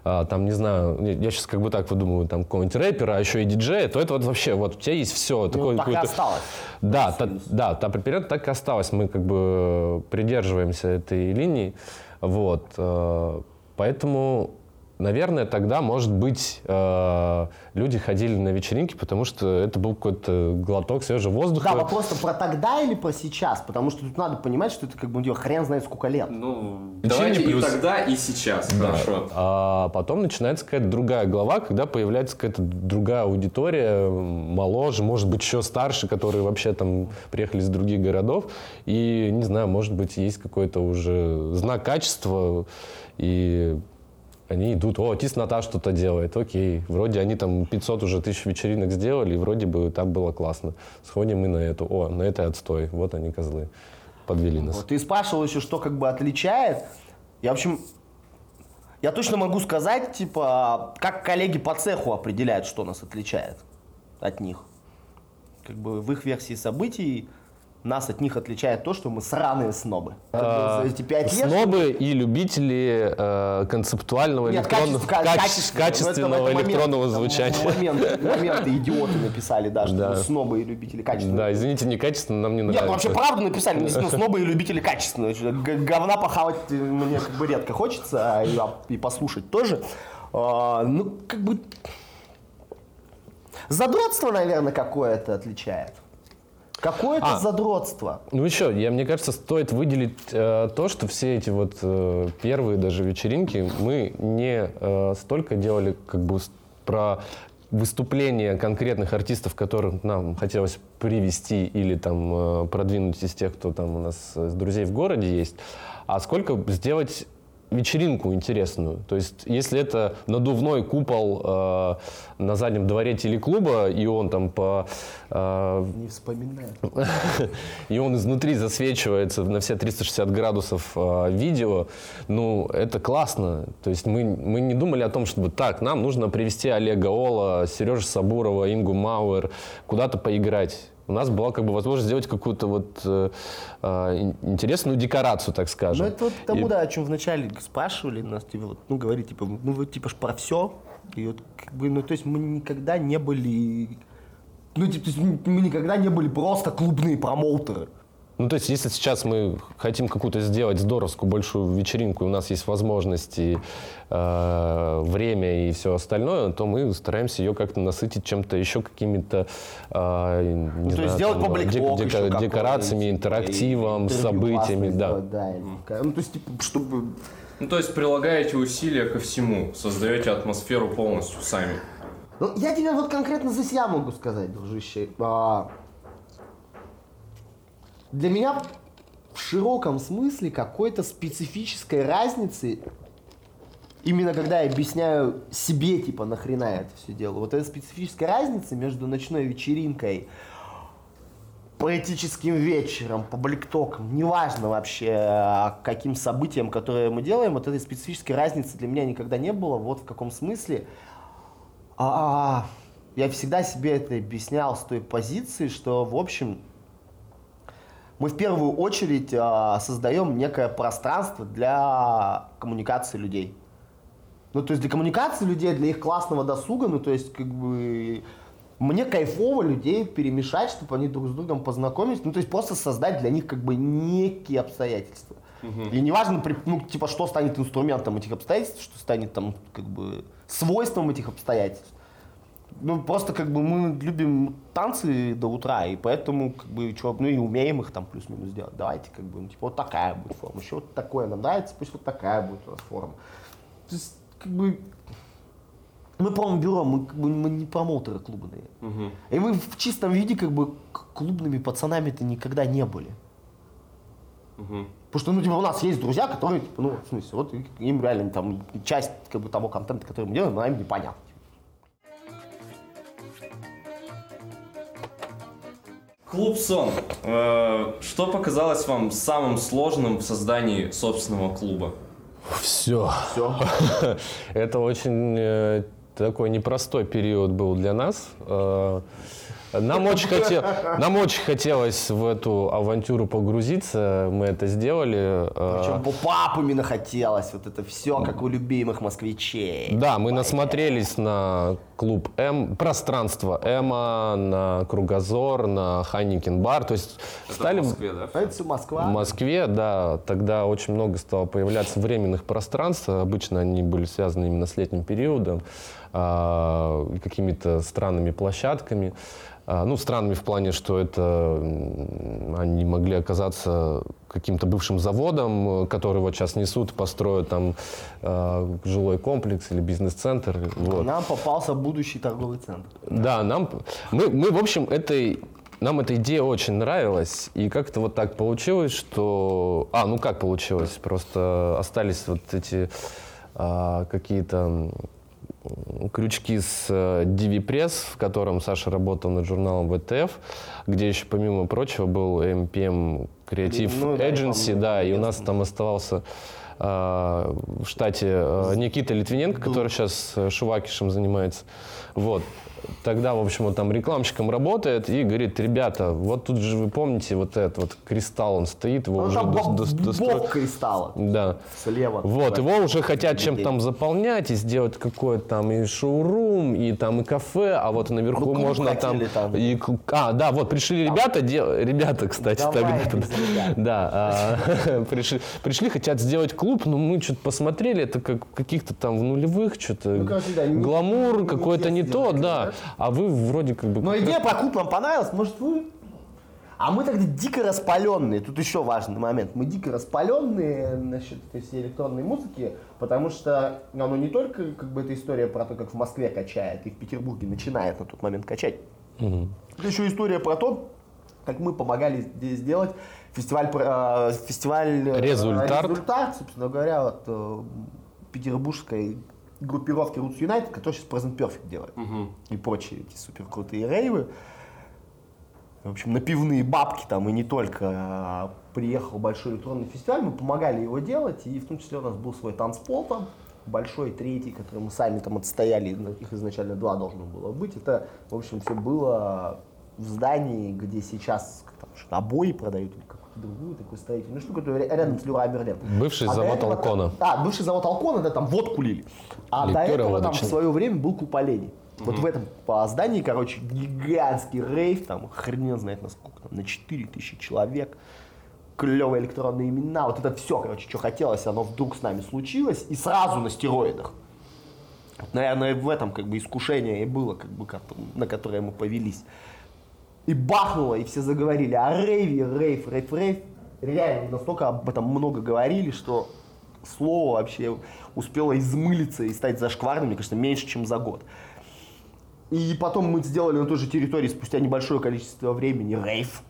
а, там не знаю, я сейчас как бы так выдумываю, там какого-нибудь рэпера, а еще и диджея, то это вот вообще, вот у тебя есть все. Ну, такое, так и осталось. Да, та- да, та примерно так и осталось. Мы как бы придерживаемся этой линии. Вот. э, Поэтому, наверное, тогда, может быть, э, люди ходили на вечеринки, потому что это был какой-то глоток свежего воздуха. Да, вопрос про тогда или про сейчас? Потому что тут надо понимать, что это как бы у хрен знает сколько лет. Ну, давайте плюс. и тогда, и сейчас, Да. хорошо. А потом начинается какая-то другая глава, когда появляется какая-то другая аудитория, моложе, может быть, еще старше, которые вообще там приехали из других городов. И, не знаю, может быть, есть какой-то уже знак качества, и они идут, о, Тис Ната что-то делает, окей. Вроде они там 500 уже тысяч вечеринок сделали, и вроде бы так было классно. Сходим мы на эту, о, на этой отстой, вот они козлы, подвели нас. Вот ты спрашивал еще, что как бы отличает. Я, в общем, я точно могу сказать, типа, как коллеги по цеху определяют, что нас отличает от них. Как бы в их версии событий нас от них отличает то, что мы сраные снобы. А, за эти пять лет... Снобы и любители э, концептуального Нет, электронного, качество- каче- качественного. Ну, это- это электронного момент, звучания. Момент, моменты идиоты написали, да, что Да. снобы и любители качественного. Да, извините, некачественно, нам не Нет, нравится. ну вообще правду написали, снобы и любители качественного. Говна похавать э, мне как бы редко хочется, а и, а, и послушать тоже. А, ну, как бы... Задротство, наверное, какое-то отличает. Какое-то А. задротство. Ну еще, я, мне кажется, стоит выделить э, то, что все эти вот э, первые даже вечеринки мы не э, столько делали как бы про выступления конкретных артистов, которых нам хотелось привести или там э, продвинуть из тех, кто там у нас с друзей в городе есть, а сколько сделать вечеринку интересную. То есть, если это надувной купол э, на заднем дворе телеклуба, и он там по э, Не вспоминаю. <laughs> и он изнутри засвечивается на все 360 градусов э, видео, ну, это классно. То есть мы, мы не думали о том, чтобы так, нам нужно привести Олега Ола, Сережу Сабурова, Ингу Мауэр куда-то поиграть. У нас была как бы возможность сделать какую-то вот э, ин- интересную декорацию, так Ну, скажем. это вот тому, И- да, о чем вначале спрашивали нас, типа, вот, ну, говорит, типа, ну, вы, типа, ж про все. И вот, как бы, ну, то есть мы никогда не были... Ну, типа, то есть мы никогда не были просто клубные промоутеры. Ну, то есть, если сейчас мы хотим какую-то сделать здоровскую большую вечеринку, и у нас есть возможности, э, время и все остальное, то мы стараемся ее как-то насытить чем-то еще какими-то, э, не Ну, то знаю, есть сделать там, дек- какой-нибудь, декорациями, типа, интерактивом, событиями, да. сделать, да, Ну, то есть, типа, чтобы... Ну, то есть прилагаете усилия ко всему, создаете атмосферу полностью сами. Ну, я тебе вот конкретно за себя могу сказать, дружище. А, Для меня в широком смысле какой-то специфической разницы, именно когда я объясняю себе, типа, нахрена я это все делаю, вот эта специфическая разница между ночной вечеринкой, поэтическим вечером, пабликтоком, неважно вообще, а, каким событием, которое мы делаем, вот этой специфической разницы для меня никогда не было. Вот в каком смысле. А, я всегда себе это объяснял с той позиции, что, в общем, мы в первую очередь а, создаем некое пространство для коммуникации людей. Ну, то есть для коммуникации людей, для их классного досуга, ну, то есть, как бы, мне кайфово людей перемешать, чтобы они друг с другом познакомились, ну, то есть просто создать для них, как бы, некие обстоятельства. И неважно, ну, типа, что станет инструментом этих обстоятельств, что станет, там, как бы, свойством этих обстоятельств. Ну, просто как бы мы любим танцы до утра, и поэтому, как бы, чё, ну и умеем их там плюс-минус делать. Давайте, как бы, ну, типа, вот такая будет форма, еще вот такое нам нравится, пусть вот такая будет у нас форма. То есть, как бы, мы промо-бюро, мы, как бы, мы не промоутеры клубные. И мы в чистом виде, как бы, клубными пацанами-то никогда не были. Потому что, ну, типа, у нас есть друзья, которые, типа, ну, в смысле, вот им реально там часть, как бы, того контента, который мы делаем, она им непонятна. Клуб Сон. Э, Что показалось вам самым сложным в создании собственного клуба? Все. Все. <laughs> Это очень э, такой непростой период был для нас. Э, нам <laughs> очень, хотел, нам очень хотелось в эту авантюру погрузиться, мы это сделали. Причем по папу именно хотелось, вот это все, как у любимых москвичей. Да, мы насмотрелись на клуб М, пространство Эма, на Кругозор, на Хайникин бар, то есть Это стали... в Москве, да? Это Москва. В Москве, да, тогда очень много стало появляться временных пространств. Обычно они были связаны именно с летним периодом, а, какими-то странными площадками. А, Ну, странными в плане, что это они могли оказаться каким-то бывшим заводом, который вот сейчас несут, построят там э, жилой комплекс или бизнес-центр. Вот. Нам попался будущий торговый центр. Да, нам, мы, мы, в общем, этой, нам эта идея очень нравилась, и как-то вот так получилось, что... А, ну как получилось, просто остались вот эти а, какие-то крючки с э, DV Press, в котором Саша работал над журналом VTF, где еще, помимо прочего, был MPM Creative Ну, да, Agency, помню, да, и у нас там оставался в штате э, Никита Литвиненко, который сейчас э, Шувакишем занимается. Вот. Тогда, в общем, он там рекламщиком работает и говорит, ребята, вот тут же вы помните вот этот вот кристалл, он стоит, его Ну, уже там бок, дос- достро- бок кристалла Да. слева. Вот, его уже хотят чем-то там заполнять и сделать какой-то там и шоурум, и там и кафе, а вот наверху Ну, можно там... там. И, а, да, вот пришли ребята, дел- ребята, кстати, Давай, тогда. Да, а, <laughs> пришли, пришли, хотят сделать клуб, но мы что-то посмотрели, это как каких-то там в нулевых, что-то Ну, да, не- гламур не какой-то не детство, то, да. А вы вроде как бы... Но идея раз- про клуб нам понравилась, может вы? А мы тогда дико распаленные. Тут еще важный момент. Мы дико распаленные насчет этой всей электронной музыки, потому что оно не только как бы эта история про то, как в Москве качает, и в Петербурге начинает на тот момент качать. Это еще история про то, как мы помогали здесь сделать фестиваль, э, фестиваль э, Результат. результат, собственно говоря, от э, петербургской группировки Roots United, которая сейчас Present Perfect делает. И прочие эти супер крутые рейвы. В общем, на пивные бабки там и не только а, приехал большой электронный фестиваль, мы помогали его делать, и в том числе у нас был свой танцпол там, большой, третий, который мы сами там отстояли, их изначально два должно было быть. Это, в общем, все было в здании, где сейчас там, обои продают или какую-то другую такую строительную штуку, которая рядом с Леруа Мерлен. Бывший А до завод этого Алкона. Да, бывший завод Алкона, да, там водку лили. А до Ликеры этого там в водочные. свое время был клуб оленей. Вот в этом по здании, короче, гигантский рейв, там хрен знает на сколько, там, на 4000 человек. Клевые электронные имена, вот это все, короче, что хотелось, оно вдруг с нами случилось, и сразу на стероидах. Вот, Наверное, в этом как бы искушение и было, как бы, на которое мы повелись. И бахнуло, и все заговорили о рейве, рейв, рейв, рейв. Реально, настолько об этом много говорили, что слово вообще успело измылиться и стать зашкварным, мне кажется, меньше, чем за год. И потом мы сделали на той же территории спустя небольшое количество времени рейв.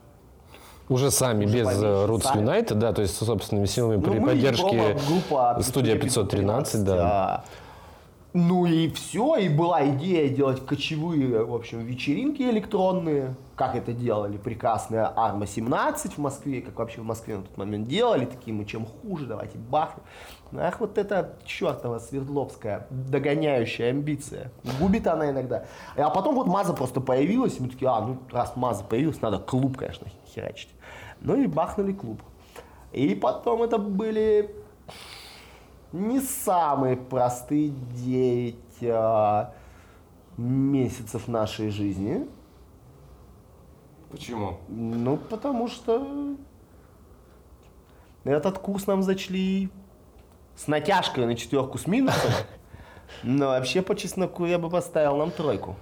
Уже сами, Уже без поменьше, э, Roots сами. United, да, то есть собственными силами при Ну, мы и поддержке промо-группа студия 513, да. а, Ну и все, и была идея делать кочевые, в общем, вечеринки электронные, как это делали прекрасная Арма 17 в Москве, как вообще в Москве на тот момент делали, такие мы чем хуже, давайте бахнем. Ах, вот это чертова Свердловская догоняющая амбиция. Губит она иногда. А потом вот Маза просто появилась, и мы такие, а, ну раз Маза появилась, надо клуб, конечно, херачить. Ну и бахнули клуб. И потом это были не самые простые 9 а, месяцев нашей жизни. Почему? Ну, потому что этот курс нам зачли с натяжкой на четверку с минусом. Но вообще, по чесноку, я бы поставил нам тройку.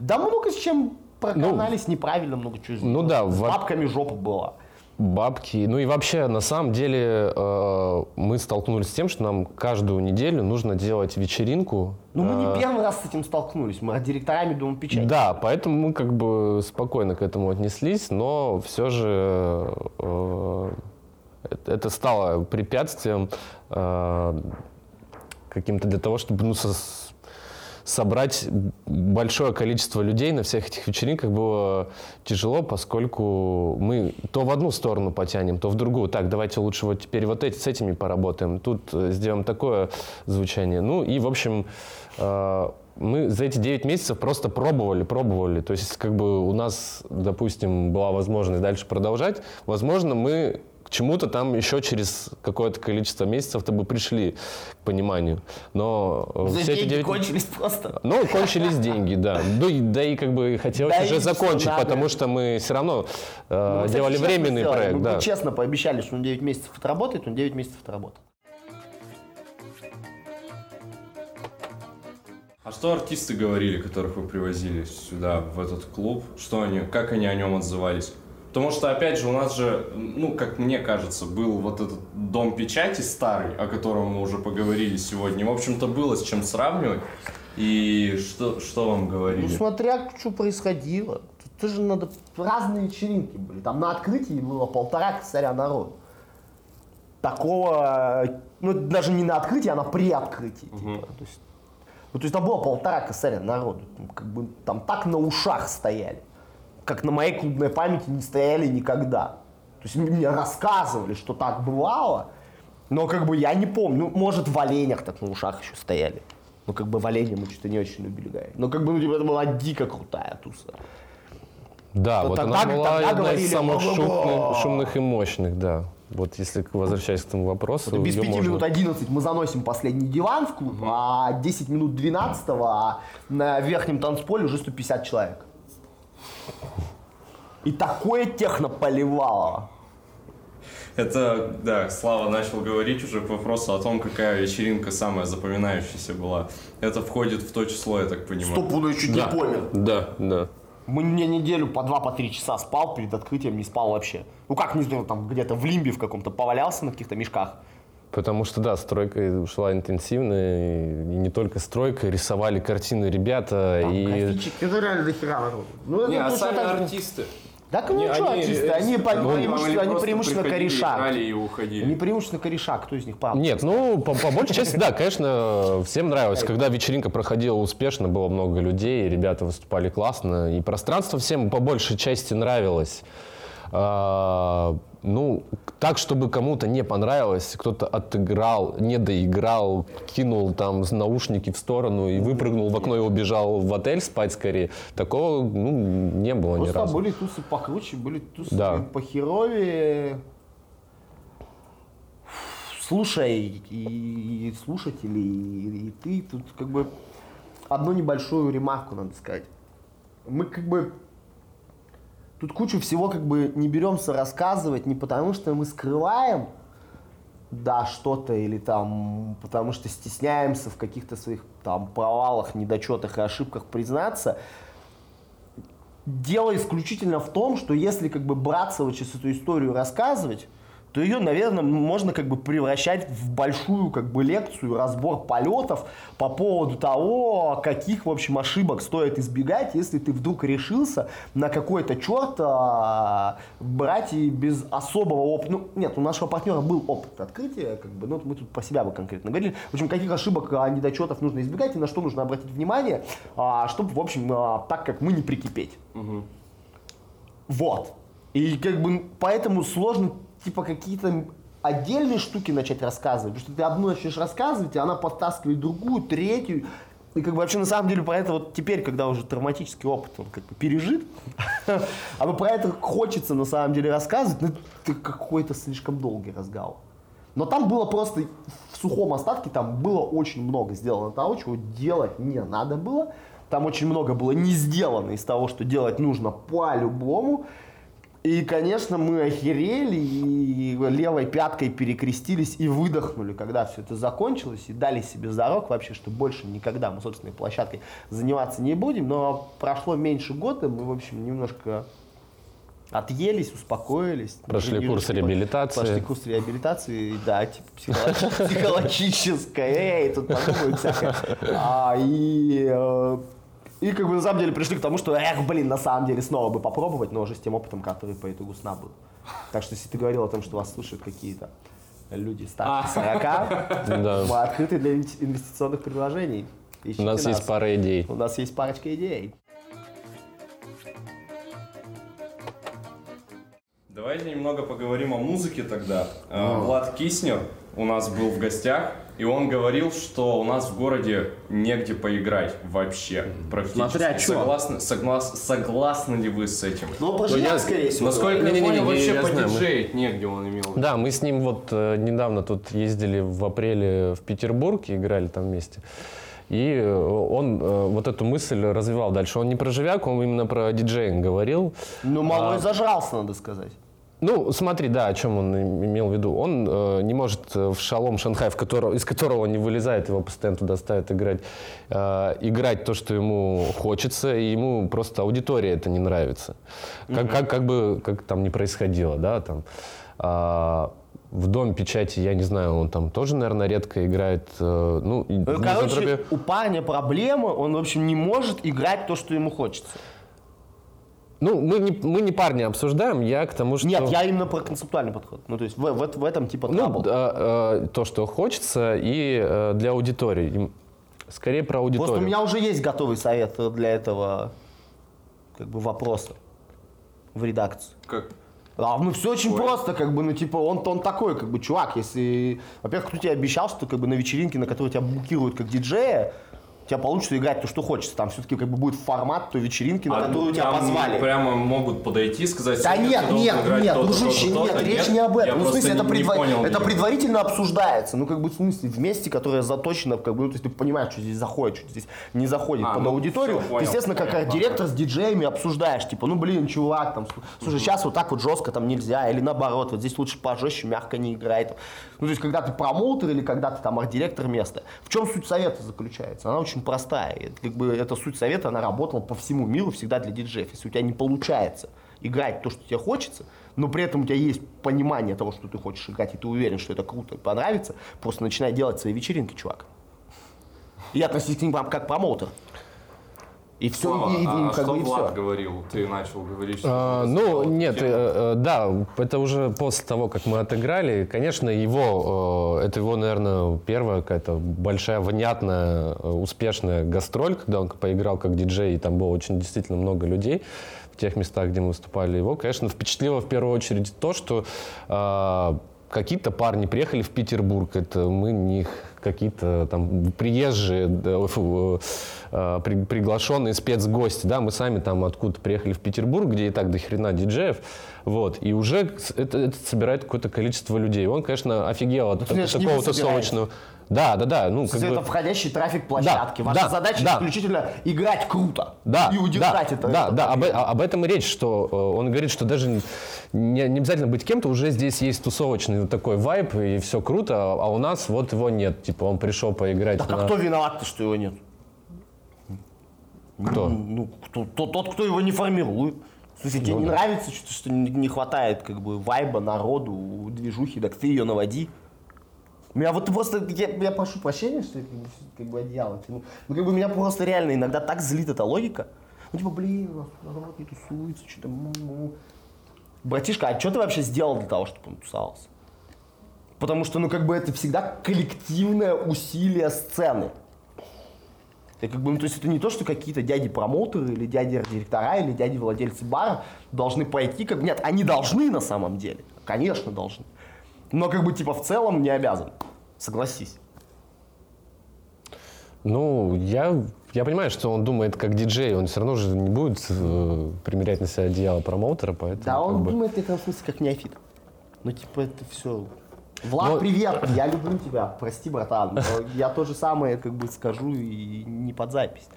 Да много с чем проканались неправильно, много чего. ну да, С во- бабками жопа была. Бабки. Ну и вообще, на самом деле, э, мы столкнулись с тем, что нам каждую неделю нужно делать вечеринку. Ну, мы э, не первый раз с этим столкнулись. Мы директорами Дома печати. Да, поэтому мы как бы спокойно к этому отнеслись, но все же э, это- это стало препятствием э, каким-то для того, чтобы ну, со- собрать большое количество людей на всех этих вечеринках было тяжело, поскольку мы то в одну сторону потянем, то в другую. Так, давайте лучше вот теперь вот эти, с этими поработаем. Тут э, сделаем такое звучание. Ну и, в общем, э, мы за эти 9 месяцев просто пробовали, пробовали. То есть, как бы у нас, допустим, была возможность дальше продолжать, возможно, мы к чему-то там еще через какое-то количество месяцев-то бы пришли к пониманию. Но э, За все эти деньги 9 кончились просто. ну, кончились деньги, да. Да <laughs> и, да и как бы хотелось Да уже закончить, надо. потому что мы все равно э, Ну, кстати, делали временный сделали. проект, Мы да. честно пообещали, что он 9 месяцев отработает, он 9 месяцев отработал. А что артисты говорили, которых вы привозили сюда, в этот клуб? Что они, как они о нем отзывались? Потому что, опять же, у нас же, ну, как мне кажется, был вот этот дом печати старый, о котором мы уже поговорили сегодня. В общем-то, было с чем сравнивать. И что, что вам Ну, говорили? смотря, что происходило. Тут тоже надо... Разные вечеринки были. Там на открытии было полтора косаря народу. Такого... Ну, даже не на открытии, а на приоткрытии. типа. То есть, ну, то есть там было полтора косаря народу. Ну, Как бы там так на ушах стояли. Как на моей клубной памяти не стояли никогда. То есть мне рассказывали, что так бывало. Но как бы я не помню. Ну, может, в оленях так на ушах еще стояли. Ну, как бы в олене мы что-то не очень любили гонять. Но как бы, ну, типа, это была дико крутая туса. Да, То вот тогда- она была тогда одна говорили, из самых шумных, шумных и мощных, да. Вот если возвращаясь к этому вопросу, Это без её 5 можно- минут 11 мы заносим последний диван в клуб, а 10 минут 12 а на верхнем танцполе уже 150 человек. И такое техно поливало. Это, да, Слава начал говорить уже к вопросу о том, какая вечеринка самая запоминающаяся была. Это входит в то число, я так понимаю. Стопудово чуть Да, не помер. да, да. Мы мне неделю по 2 по 3 часа спал перед открытием, не спал вообще. Ну как, не знаю, там где-то в лимбе в каком-то повалялся на каких-то мешках. Потому что, да, стройка шла интенсивно, и не только стройка, рисовали картины ребята, и... Графичики, ну реально дохера народу. Ну, Не, это а сами так артисты. Так ну Не, что, артисты, они, по- ну, преимущественно, они преимущественно играли и уходили. Они преимущественно корешак, кто из них правда? Нет, ну, по, по большей части, да, конечно, всем нравилось. Когда вечеринка проходила успешно, было много людей, ребята выступали классно, и пространство всем по большей части нравилось. А, ну, так, чтобы кому-то не понравилось, кто-то отыграл, не доиграл, кинул там наушники в сторону и выпрыгнул в окно и убежал в отель спать скорее. Такого, ну, не было ни Просто разу. были тусы покруче, были тусы Да. похеровее. Слушай, и, и слушатели, и, и ты, тут как бы одну небольшую ремарку надо сказать. Мы как бы тут кучу всего как бы не беремся рассказывать не потому, что мы скрываем, да, что-то, или там, потому что стесняемся в каких-то своих там провалах, недочетах и ошибках признаться, Дело исключительно в том, что если как бы браться вот сейчас эту историю рассказывать, то ее, наверное, можно как бы превращать в большую как бы лекцию, разбор полетов по поводу того, каких, в общем, ошибок стоит избегать, если ты вдруг решился на какой-то черт а, брать и без особого опыта. Ну, нет, у нашего партнера был опыт открытия, как бы, ну, мы тут про себя бы конкретно говорили. В общем, каких ошибок, а, недочетов нужно избегать и на что нужно обратить внимание, а, чтобы, в общем, а, так как мы не прикипеть. Вот. И как бы поэтому сложно типа какие-то отдельные штуки начать рассказывать. Потому что ты одну начнешь рассказывать, и она подтаскивает другую, третью. И как бы вообще на самом деле про это вот теперь, когда уже травматический опыт он как бы пережит, <laughs> а про это хочется на самом деле рассказывать, но это какой-то слишком долгий разговор. Но там было просто в сухом остатке, там было очень много сделано того, чего делать не надо было. Там очень много было не сделано из того, что делать нужно по-любому. И, конечно, мы охерели и левой пяткой перекрестились и выдохнули, когда все это закончилось, и дали себе зарок вообще, что больше никогда мы собственной площадкой заниматься не будем. Но прошло меньше года, мы, в общем, немножко отъелись, успокоились. Прошли курс реабилитации. Прошли курс реабилитации, да, типа психологи- психологическое, эй, тут подумают всякое. А, и, э, и как бы на самом деле пришли к тому, что, эх, блин, на самом деле снова бы попробовать, но уже с тем опытом, который по итогу сна был. Так что если ты говорил о том, что вас слушают какие-то люди старше 40, Да. мы открыты для инвести- инвестиционных предложений. У нас есть пара идей. У нас есть парочка идей. Давайте немного поговорим о музыке тогда. Э, Влад Киснер у нас был в гостях, и он говорил, что у нас в городе негде поиграть вообще практически. Смотря чё. Согласны, соглас- согласны ли вы с этим? Ну, про я- женят, скорее всего. Насколько я Не-не-не, понял, я- вообще я знаю, мы- подиджеить негде он имел. Да, мы с ним вот э, недавно тут ездили в апреле в Петербург и играли там вместе. И э, он э, вот эту мысль развивал дальше. Он не про живяк, он именно про диджеинг говорил. Ну, малой А. зажрался, надо сказать. Ну, смотри, да, о чем он им- имел в виду. Он э, не может э, в шалом Шанхай, в которого, из которого он не вылезает, его постоянно туда ставят играть, э, играть то, что ему хочется, и ему просто аудитория это не нравится. Как, как, как бы как там не происходило, да, там. А, в Дом печати, я не знаю, он там тоже, наверное, редко играет. э, ну, Ну, Короче, у парня проблемы, он, в общем, не может играть то, что ему хочется. Ну мы, не, мы не парни обсуждаем, я к тому, что... Нет, я именно про концептуальный подход. Ну, то есть в, в- в этом типа Ну, да, э, то, что хочется, и э, для аудитории. Скорее про аудиторию. Просто у меня уже есть готовый совет для этого как бы вопроса в редакцию. Как? А, ну все очень Ой. просто, как бы, ну типа он, он такой, как бы, чувак, если, во-первых, кто тебе обещал, что как бы на вечеринке, на которой тебя букируют как диджея, у тебя получится играть то, что хочется. Там все-таки как бы будет формат той вечеринки, на А которую тебя позвали. Прямо могут подойти и сказать... Да «Сегодня нет, нет, нет, то-то, нет, то-то». речь не об этом. Ну, в смысле, это, предва- понял, это предварительно обсуждается. Ну, как бы, в смысле, в месте, которое заточено, как бы, ну, то есть ты понимаешь, что здесь заходит, что здесь не заходит А, под ну, аудиторию. всё, понял, ты, естественно, как понял, директор с диджеями обсуждаешь, типа, ну, блин, чувак, там, слушай, сейчас вот так вот жестко там нельзя, или наоборот, вот здесь лучше пожестче, мягко не играй. там. Ну, то есть, когда ты промоутер или когда ты там арт-директор места. В чем суть совета заключается? Она очень простая. И, как бы, эта суть совета, она работала по всему миру всегда для диджеев. Если у тебя не получается играть то, что тебе хочется, но при этом у тебя есть понимание того, что ты хочешь играть, и ты уверен, что это круто и понравится, просто начинай делать свои вечеринки, чувак. И относись к прям как промоутер. И все, Слава, и, и- а как что бы и Влад все. говорил? Ты начал говорить, что... А, ну, сказал нет, э, э, да, это уже после того, как мы отыграли. Конечно, его, э, это его, наверное, первая какая-то большая, внятная, э, успешная гастроль, когда он поиграл как диджей, и там было очень действительно много людей в тех местах, где мы выступали. Его, конечно, впечатлило в первую очередь то, что э, какие-то парни приехали в Петербург. Это мы не какие-то там приезжие, да, фу, э, при- приглашенные спецгости, да, мы сами там откуда приехали в Петербург, где и так до хрена диджеев, вот, и уже это, это собирает какое-то количество людей. Он, конечно, офигел от, Ну, от такого вы собираете. Да, да, да, ну, как это бы... входящий трафик площадки. Да, Ваша да, задача да. исключительно играть круто Да, и удержать да, это. Да, это да, об, об этом и речь, что э, он говорит, что даже не, не обязательно быть кем-то, уже здесь есть тусовочный вот такой вайб, и все круто, а у нас вот его нет. Типа он пришел поиграть Так на... а кто виноват, что его нет? Кто? Ну, кто, то- тот, кто его не формирует. Смысле, тебе не нравится, что, что не не хватает как бы вайба, народу, движухи, так ты ее наводи. Меня вот просто, я, я прошу прощения, что я как бы, одеяло тяну. Ну, как бы меня просто реально иногда так злит эта логика. Ну, типа, блин, народ не тусуется, что-то... Братишка, а что ты вообще сделал для того, чтобы он тусовался? Потому что, ну, как бы это всегда коллективное усилие сцены. Это как бы, ну, то есть это не то, что какие-то дяди-промоутеры или дяди-директора или дяди-владельцы бара должны пойти, как нет, они должны на самом деле, конечно должны, но как бы типа в целом не обязаны, согласись. Ну, я, я понимаю, что он думает как диджей, он все равно же не будет э, примерять на себя одеяло промоутера, поэтому... Да, он бы- думает в этом смысле как неофит. Ну типа это все. Влад, Но- привет, я люблю тебя, прости, братан, но я то же самое как бы скажу и не под запись.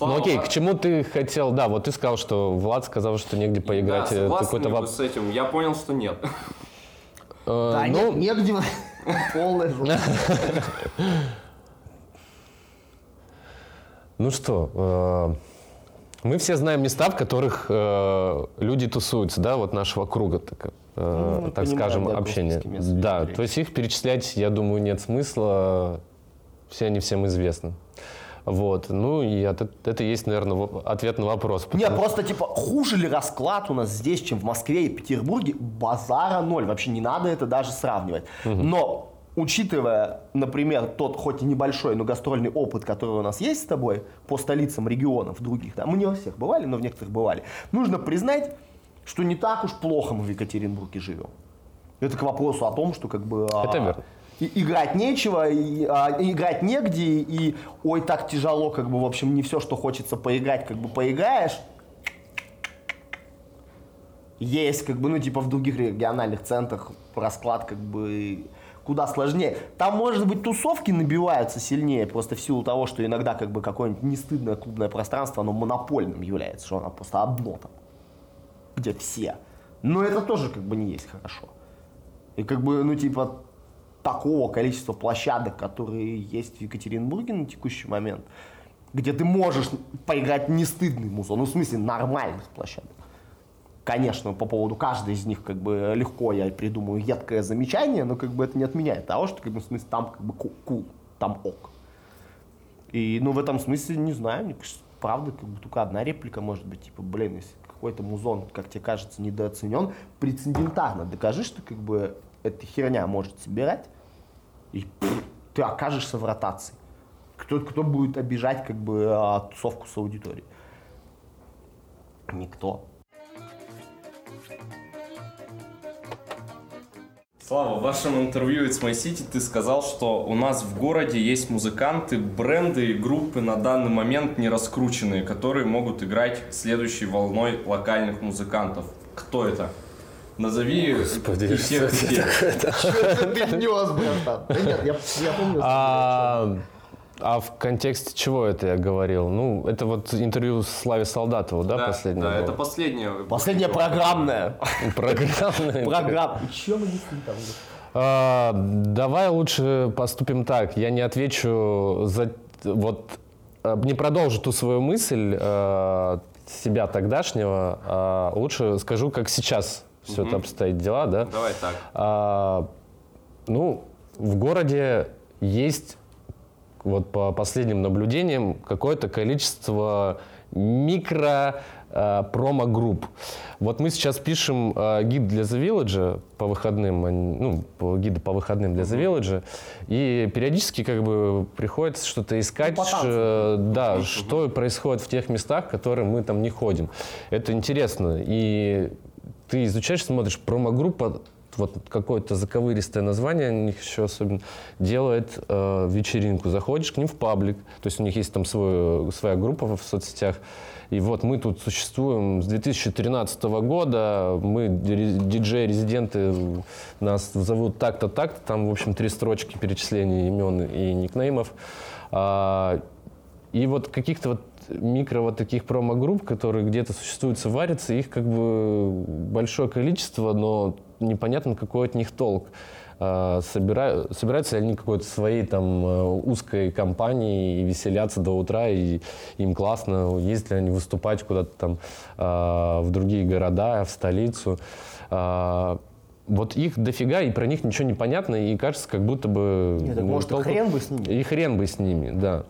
Ну окей, к чему ты хотел, да, вот ты сказал, что Влад сказал, что негде поиграть. Да, э, согласны какой-то ли вы с этим? Я понял, что нет. Э, Да, ну, нет, негде, <laughs> полная жопа. Ну что, э, мы все знаем места, в которых люди тусуются, да, вот нашего круга, так, Ну, так скажем, общения. Да, то есть их перечислять, я думаю, нет смысла, все они всем известны. Вот, ну и от- это есть, наверное, ответ на вопрос. Потому просто типа хуже ли расклад у нас здесь, чем в Москве и Петербурге? Базара ноль. Вообще не надо это даже сравнивать. Но учитывая, например, тот, хоть и небольшой, но гастрольный опыт, который у нас есть с тобой по столицам регионов других, да, мы не во всех бывали, но в некоторых бывали, нужно признать, что не так уж плохо мы в Екатеринбурге живем. Это к вопросу о том, что как бы... Это а, верно. Играть нечего, и, а, играть негде, и ой, так тяжело, как бы, в общем, не все, что хочется поиграть, как бы поиграешь. Есть, как бы, ну, типа в других региональных центрах расклад, как бы, куда сложнее. Там, может быть, тусовки набиваются сильнее, просто в силу того, что иногда, как бы, какое-нибудь нестыдное клубное пространство, оно монопольным является, что оно просто одно там, где все. Но это тоже, как бы, не есть хорошо. И, как бы, ну, типа, такого количества площадок, которые есть в Екатеринбурге на текущий момент, где ты можешь поиграть не стыдный музон, ну, в смысле, нормальных площадок. Конечно, по поводу каждой из них как бы легко я придумаю едкое замечание, но как бы это не отменяет того, что как бы, в смысле там как бы ку- кул, там ок. И ну в этом смысле не знаю, мне кажется, правда как бы только одна реплика может быть, типа, блин, если какой-то музон, как тебе кажется, недооценен, прецедентарно докажи, что как бы эта херня может собирать, и пф, ты окажешься в ротации. Кто, кто будет обижать как бы а, тусовку с аудиторией? Никто. Слава, в вашем интервью It's My City ты сказал, что у нас в городе есть музыканты, бренды и группы на данный момент не раскрученные, которые могут играть следующей волной локальных музыкантов. Кто это? Назови Господи, и тех, что и тех. Что ты нес, братан? Да нет, я, я помню. А, а в контексте чего это я говорил? Ну, это вот интервью с Славе Солдатову, да, последнее? да, было? это последнее. Последняя программная. Программное. Программа. И чё мы несли там? А, Давай лучше поступим так. Я не отвечу за вот э, не продолжу ту свою мысль э, себя тогдашнего, а лучше скажу, как сейчас все это обстоит дела, да. Давай так. А, ну, в городе есть, вот по последним наблюдениям, какое-то количество микро а, промо-групп. Вот мы сейчас пишем а, гид для The Village по выходным, они- ну, по- гиды по выходным для The Village, и периодически как бы приходится что-то искать, Ну, э, да, что происходит в тех местах, в которые мы там не ходим. Это интересно. И ты изучаешь, смотришь, промо-группа, вот какое-то заковыристое название у них еще особенно, делает э, вечеринку. Заходишь к ним в паблик, то есть у них есть там свой, своя группа в соцсетях. И вот мы тут существуем с 2013 года, мы ди- диджеи-резиденты, нас зовут так-то, так-то, там, в общем, три строчки перечисления имен и никнеймов. А, и вот каких-то вот микро вот таких промо-групп, которые где-то существуют, варятся, их как бы большое количество, но непонятно, какой от них толк. А, собира- Собираются ли они какой-то своей там э, узкой компанией и веселятся до утра, и им классно, ездят ли они выступать куда-то там а, в другие города, в столицу. А, Вот их дофига, и про них ничего не понятно, и кажется, как будто бы... Нет, так может, толку- хрен бы с ними. и хрен бы с ними, да.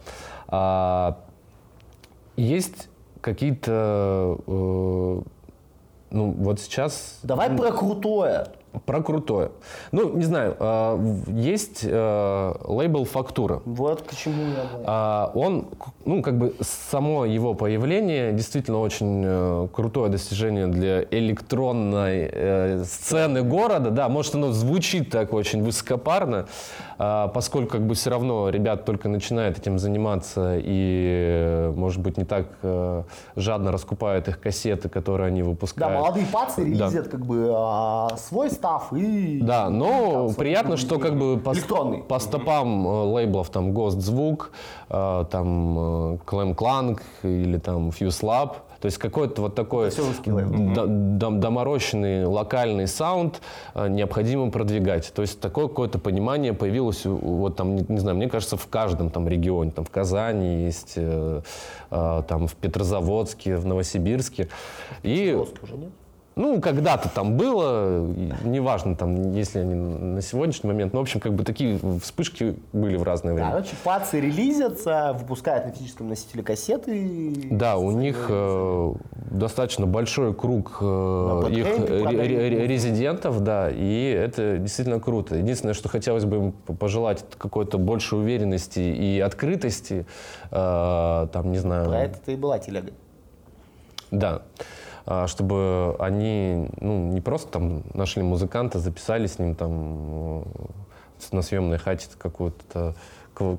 Есть какие-то, э, ну вот сейчас Давай про крутое. Про крутое. Ну, не знаю, а, есть э, лейбл «Фактура». Вот к чему я говорю. А, он, ну, как бы само его появление действительно очень э, крутое достижение для электронной э, сцены города. Да, может, оно звучит так очень высокопарно, а, поскольку как бы все равно ребят только начинают этим заниматься и, может быть, не так жадно раскупают их кассеты, которые они Да, выпускают. молодые пацы Да. релизят как бы а, свой став и... Да, но там, приятно, что как бы по, Электронный. по стопам э, лейблов там Ghost Звук, э, там Клэм Кланг или там Fuse Lab, то есть какой-то вот такой доморощенный локальный саунд э, необходимо продвигать. То есть такое какое-то понимание появилось вот там, не, не знаю, мне кажется, в каждом там регионе, там в Казани есть, э, э, там в Петрозаводске, в Новосибирске. И Просто уже нет. Ну, когда-то там было, неважно, там, если они на сегодняшний момент, но, в общем, как бы такие вспышки были в разное время. Короче, пацы релизятся, выпускают на физическом носителе кассеты. Да, у них э, достаточно большой круг э, их ре- резидентов, да, и это действительно круто. Единственное, что хотелось бы им пожелать какой-то большей уверенности и открытости, э, там, не знаю, Про это-то и была телега. да, чтобы они, ну, не просто там нашли музыканта, записали с ним там э, на съемной хате какой-то ка-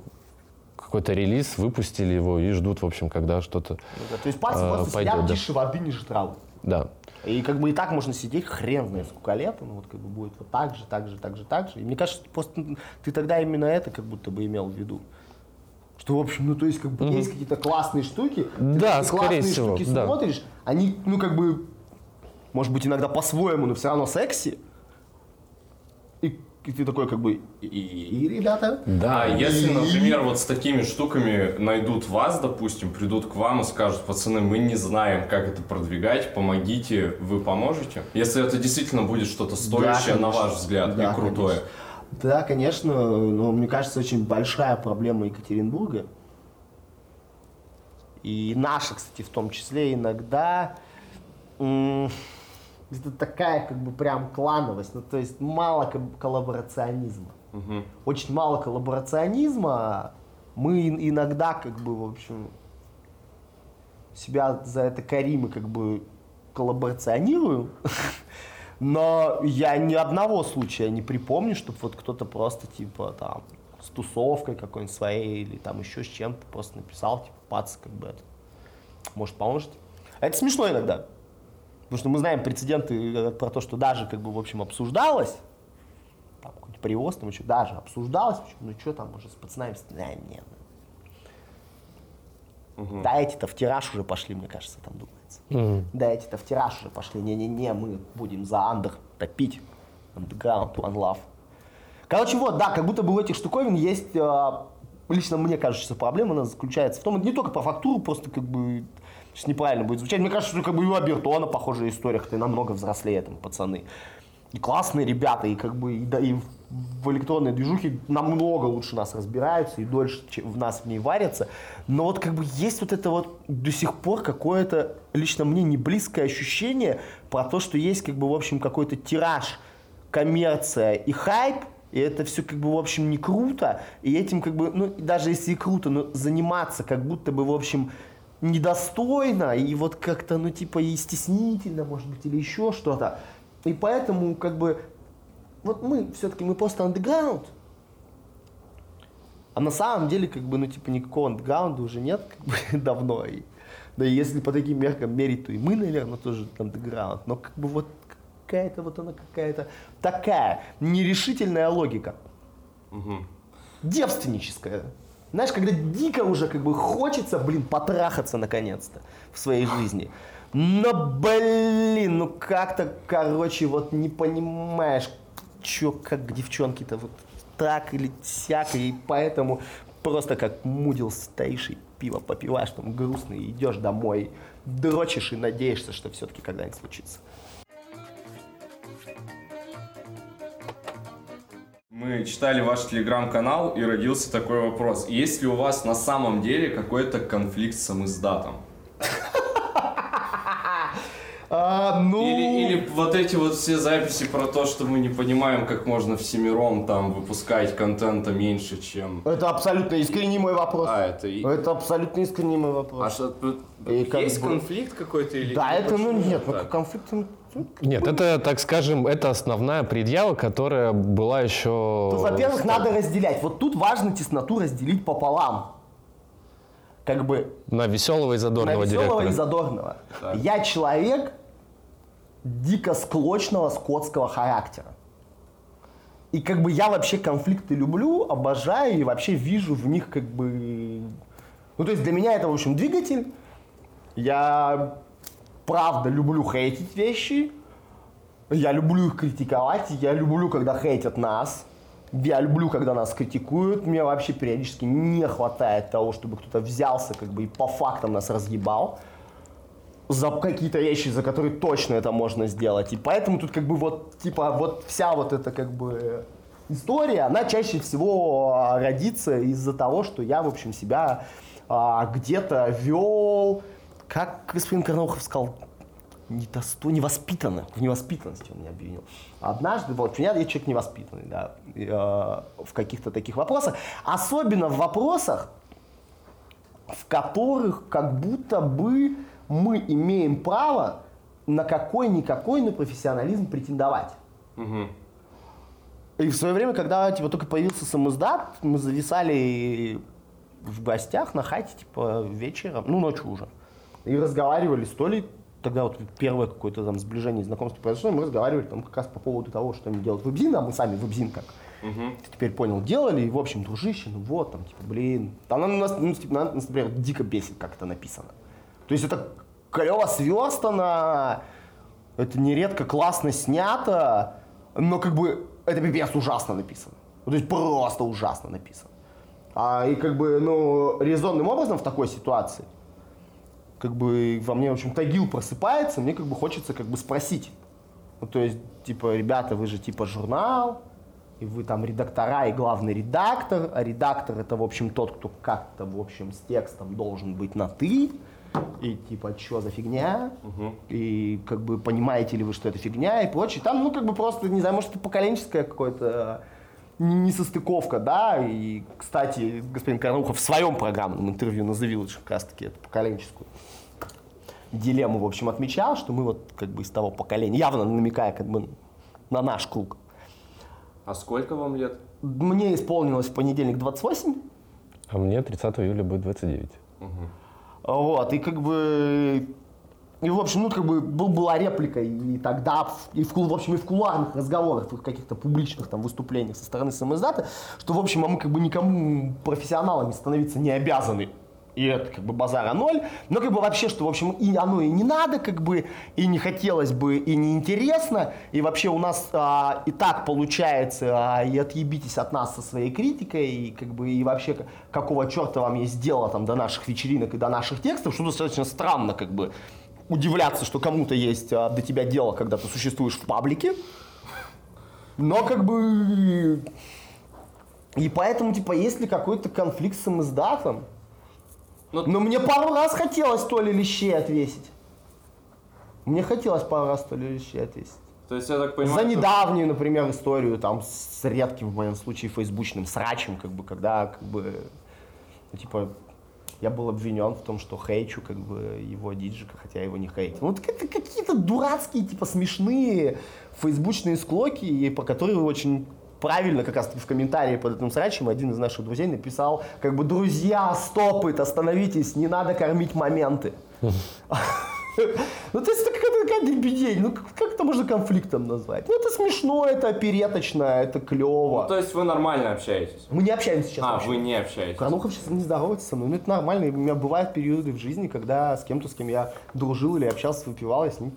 какой-то релиз, выпустили его и ждут, в общем, когда что-то, Ну да, То есть пацы А, просто пойдет, сидят да. тише воды ниже травы. да. И как бы и так можно сидеть хрен знает сколько лет, ну вот как бы будет вот так же, так же, так же, так же. И мне кажется, просто ты тогда именно это как будто бы имел в виду. Что, в общем, ну то есть как бы есть какие-то классные штуки, ты Да, эти скорее классные всего, штуки да. смотришь, они, ну как бы, может быть, иногда по-своему, но все равно секси. И, и ты такой как бы, и, и, ребята, Да, если, например, вот с такими штуками найдут вас, допустим, придут к вам и скажут, пацаны, мы не знаем, как это продвигать, помогите, вы поможете? Если это действительно будет что-то стоящее, на конечно. ваш взгляд, Да, и крутое. конечно. Да, конечно, но мне кажется, очень большая проблема Екатеринбурга. И наша, кстати, в том числе иногда это такая как бы прям клановость, ну то есть мало ко- коллаборационизма. Мгм. Очень мало коллаборационизма. Мы ин- иногда как бы, в общем, себя за это корим и как бы коллаборационируем. <laughs> Но я ни одного случая не припомню, чтобы вот кто-то просто типа там с тусовкой какой-нибудь своей или там еще с чем-то просто написал, типа, пац, как бы это. Может, поможет. Это смешно иногда. Потому что мы знаем прецеденты э, про то, что даже как бы в общем обсуждалось, там какой-то привоз, там еще даже обсуждалось, общем, ну что там, может, с пацанами, да, нет. Да, эти-то в тираж уже пошли, мне кажется, там думается. Да, эти-то в тираж уже пошли. Не-не-не, мы будем за андер топить. Underground, One Love. Короче, вот, да, как будто бы у этих штуковин есть, э, лично мне кажется, проблема, она заключается в том, это не только по фактуру, просто как бы, сейчас неправильно будет звучать, мне кажется, что как бы и у Абертона похожая история, хотя намного взрослее там пацаны. И классные ребята, и как бы и, да, и в электронной движухе намного лучше нас разбираются и дольше в нас в ней варятся. Но вот как бы есть вот это вот до сих пор какое-то лично мне не близкое ощущение про то, что есть как бы в общем какой-то тираж, коммерция и хайп, и это все как бы в общем не круто, и этим как бы, ну даже если и круто, но заниматься как будто бы в общем недостойно, и вот как-то, ну типа и стеснительно, может быть, или еще что-то. И поэтому как бы вот мы все-таки мы просто андеграунд. А на самом деле, как бы, ну, типа, никакого андеграунда уже нет, как бы, <laughs> давно. И, да и если по таким меркам мерить, то и мы, наверное, тоже андеграунд. Но как бы вот какая-то вот она какая-то такая нерешительная логика. Девственническая. Знаешь, когда дико уже как бы хочется, блин, потрахаться наконец-то в своей жизни. Но, блин, ну как-то, короче, вот не понимаешь, чё, как девчонки-то вот так или сяк, и поэтому просто как мудил стоишь и пиво попиваешь, там грустно, и идешь домой, дрочишь и надеешься, что все-таки когда-нибудь случится. Мы читали ваш телеграм-канал и родился такой вопрос. Есть ли у вас на самом деле какой-то конфликт с самиздатом? <laughs> А, ну... Или, или вот эти вот все записи про то, что мы не понимаем, как можно всемиром там выпускать контента меньше, чем... Это абсолютно искренний мой вопрос. А, это. Это абсолютно искренний мой вопрос. А что, И как есть бы- конфликт какой-то или... да, это, ну нет, ну так? конфликт, ну, ну, Нет, это, так скажем, это основная предъява, которая была еще... Тут, во-первых, надо разделять. Вот тут важно тесноту разделить пополам. Как бы На веселого и на задорного веселого директора. и задорного. Так. Я человек дико склочного скотского характера. И как бы я вообще конфликты люблю, обожаю и вообще вижу в них как бы... Ну, то есть для меня это, в общем, двигатель. Я правда люблю хейтить вещи. Я люблю их критиковать. Я люблю, когда хейтят нас. Я люблю, когда нас критикуют. Мне вообще периодически не хватает того, чтобы кто-то взялся как бы и по фактам нас разъебал. За какие-то вещи, за которые точно это можно сделать. И поэтому тут как бы вот, типа, вот вся вот эта как бы история, она чаще всего а, родится из-за того, что я, в общем, себя а, где-то вел, как господин Карнаухов сказал, не недосто... невоспитанно, в невоспитанности он меня обвинил. Однажды, вот, меня я человек невоспитанный, да, э, в каких-то таких вопросах, особенно в вопросах, в которых как будто бы мы имеем право на какой-никакой, на профессионализм претендовать. Угу. И в свое время, когда типа, только появился самоздат, мы зависали в гостях на хате, типа, вечером, ну, ночью уже. И разговаривали с Толей, тогда вот первое какое-то там сближение, знакомство произошло, и мы разговаривали там как раз по поводу того, что они делают вебзин, а мы сами вебзин как угу. теперь понял, делали, и, в общем, дружище, ну вот, там, типа, блин, там она нас, ну, типа, нас, например, дико бесит, как это написано. То есть это клево сверстано, это нередко классно снято, но как бы это пипец ужасно написано. То есть просто ужасно написано. А, и как бы, ну, резонным образом в такой ситуации, как бы во мне, в общем, Тагил просыпается, мне как бы хочется как бы спросить. Ну, то есть, типа, ребята, вы же типа журнал, и вы там редактора и главный редактор, а редактор это, в общем, тот, кто как-то, в общем, с текстом должен быть на «ты», и типа, что за фигня, угу. и как бы понимаете ли вы, что это фигня и прочее. Там, ну, как бы просто, не знаю, может, это поколенческое какое-то несостыковка, да, и, кстати, господин Карнухов в своем программном интервью на The Village как раз-таки эту поколенческую дилемму, в общем, отмечал, что мы вот как бы из того поколения, явно намекая как бы на наш круг. А сколько вам лет? Мне исполнилось в понедельник 28. А мне 30 июля будет 29. Угу. Вот, и как бы и, в общем, ну, как бы был, была реплика и тогда, и в, в общем, и в кулуарных разговорах, в каких-то публичных там выступлениях со стороны самоиздата, что, в общем, а мы как бы никому профессионалами становиться не обязаны и это как бы базара ноль, но как бы вообще, что в общем и оно и не надо, как бы, и не хотелось бы, и не интересно, и вообще у нас а, и так получается, а, и отъебитесь от нас со своей критикой, и как бы, и вообще какого черта вам есть дело там до наших вечеринок и до наших текстов, что достаточно странно, как бы, удивляться, что кому-то есть а, до тебя дело, когда ты существуешь в паблике, но как бы... И поэтому, типа, есть ли какой-то конфликт с самоиздатом, но... Ну, Но мне пару раз хотелось то ли лещей отвесить. Мне хотелось пару раз то ли лещей отвесить. То есть, я так понимаю... За недавнюю, например, историю там с редким, в моем случае, фейсбучным срачем, как бы, когда, как бы, ну, типа, я был обвинен в том, что хейчу, как бы, его диджика, хотя я его не хейтил. Ну, это какие-то дурацкие, типа, смешные фейсбучные склоки, по которым очень правильно как раз в комментарии под этим срачем один из наших друзей написал, как бы, друзья, стопыт, остановитесь, не надо кормить моменты. Ну, то есть, это какая-то такая дребедень. Ну, как это можно конфликтом назвать? Ну, это смешно, это опереточно, это клево. Ну, то есть, вы нормально общаетесь? Мы не общаемся сейчас. А, вообще. вы не общаетесь? Карнухов сейчас не здоровается со мной. Ну, это нормально. У меня бывают периоды в жизни, когда с кем-то, с кем я дружил или общался, выпивал, я с ним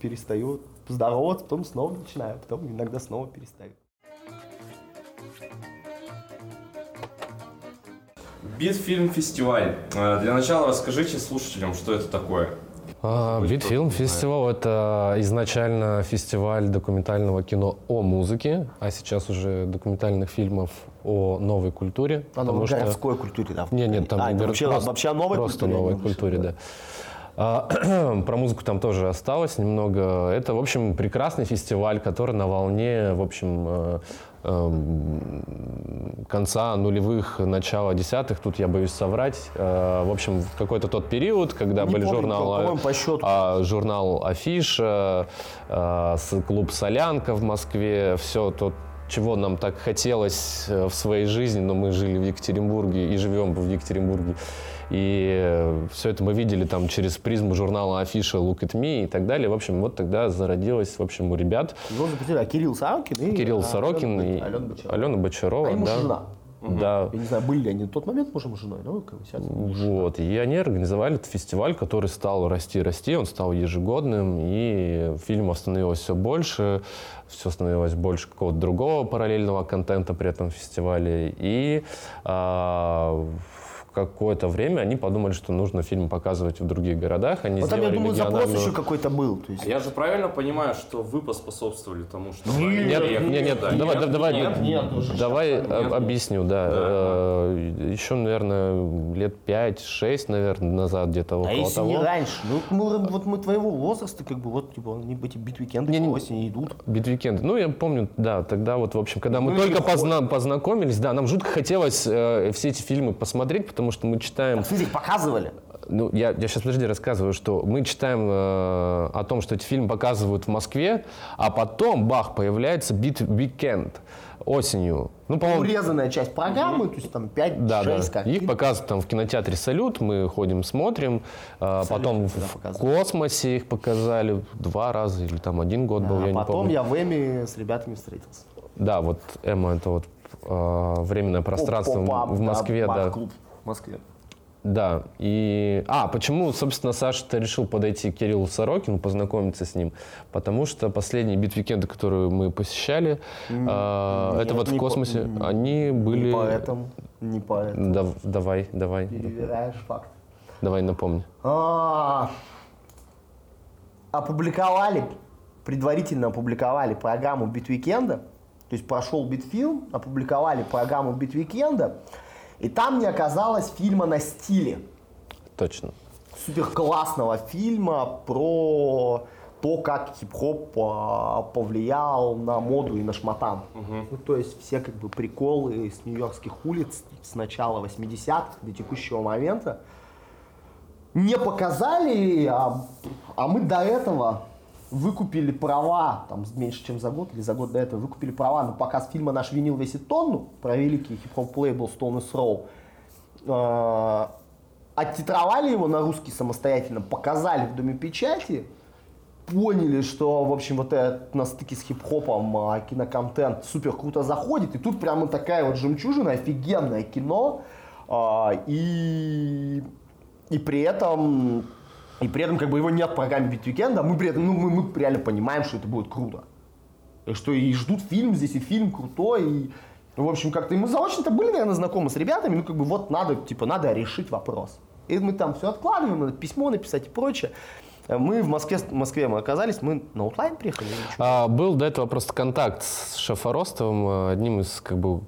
перестаю здороваться, потом снова начинаю, потом иногда снова перестаю. Битфильм-фестиваль. Э, для начала расскажите слушателям, что это такое. А, Битфильм фестиваль это изначально фестиваль документального кино о музыке, а сейчас уже документальных фильмов о новой культуре. О новой городской что... культуре, да? Нет, нет, там а, гор... вообще, просто, вообще о новой просто культуре. новой культуре, да. А, <clears throat> про музыку там тоже осталось немного. Это, в общем, прекрасный фестиваль, который на волне, в общем, э, Эм, конца нулевых, начала десятых, тут я боюсь соврать. Э, в общем, какой-то тот период, когда Не были помню, журнал, по счету. А, журнал Афиша, э, клуб Солянка в Москве, все то, чего нам так хотелось в своей жизни, но мы жили в Екатеринбурге и живем в Екатеринбурге. И э, все это мы видели там через призму журнала Афиша, Look at Me и так далее. В общем, вот тогда зародилось, в общем, у ребят. Его запустили, а Кирилл Сорокин и Кирилл Сорокин и Алена Бочарова. Алена Бочарова а ему да. жена. Да. Я не знаю, были ли они в тот момент мужем и женой, но как бы Вот, и они организовали этот фестиваль, который стал расти, расти, он стал ежегодным, и фильмов становилось все больше, все становилось больше какого-то другого параллельного контента при этом фестивале, и а, какое-то время они подумали, что нужно фильм показывать в других городах. Они Вот там, я думаю, запрос региональную- еще какой-то был. То есть... Я же правильно понимаю, что вы поспособствовали тому, что... Нет, приехали нет, нет, сюда? давай, да- давай, нет, нет, уже давай нет. объясню, да. Э, Еще, наверное, лет 5-6, наверное, назад где-то А около если того. не раньше? Ну, мы, вот мы твоего возраста, как бы, вот, типа, они эти Beat Weekend ы Не-не. по осени идут. Beat Weekend. Ну, я помню, да, тогда вот, в общем, когда мы Ну, только позна- познакомились, да, нам жутко хотелось э, все эти фильмы посмотреть, потому что мы читаем смысле, их показывали? Ну, я, я сейчас, подожди, рассказываю, что мы читаем э, о том, что эти фильмы показывают в Москве, а потом, бах, появляется Beat Weekend осенью. Ну, по-моему, Урезанная часть программы, то есть там 5-6 да, да. картин. Их показывают там в кинотеатре «Салют», мы ходим, смотрим. э, потом когда в? «Космосе» их показали два раза, или там один год был, А я не потом помню. я в Эми с ребятами встретился. Да, вот «Эмма» — это вот э, временное пространство Pop-pop-up, в Москве, да. бар-клуб в Москве. Да, и... А, почему, собственно, Саша-то решил подойти к Кириллу Сорокину, познакомиться с ним? Потому что последние Beat Weekend ы, которые мы посещали, а, нет, это вот в по- космосе, м, они были... Не поэтому, не поэтому. Да, давай, давай, Перевираешь факт. давай напомни. А, Опубликовали, предварительно опубликовали программу Beat Weekend а. То есть прошел Beat Film, опубликовали программу Beat Weekend а. И там не оказалось фильма на стиле. Точно. супер классного фильма про то, как хип-хоп а, повлиял на моду и на шматан. Ну, то есть все как бы приколы с нью-йоркских улиц с начала 80-х до текущего момента не показали, а, а мы до этого выкупили права, там меньше чем за год или за год до этого, выкупили права на показ фильма «Наш винил весит тонну» про великий хип-хоп лейбл Stone Throw. А, оттитровали его на русский самостоятельно, показали в Доме печати, поняли, что, в общем, вот этот на стыке с хип-хопом а, киноконтент супер круто заходит, и тут прямо такая вот жемчужина, офигенное кино, а, и, и при этом, и при этом как бы его нет в программе Beat Weekend а, мы при этом, ну, мы, мы реально понимаем, что это будет круто. И что и ждут фильм здесь, и фильм крутой, и, в общем, как-то и мы заочно-то были, наверное, знакомы с ребятами, ну, как бы вот надо, типа, надо решить вопрос. И мы там все откладываем, надо письмо написать и прочее. Мы в Москве, в Москве мы оказались, мы на Outline приехали? А, был до этого просто контакт с Шафоростовым, э, одним из как бы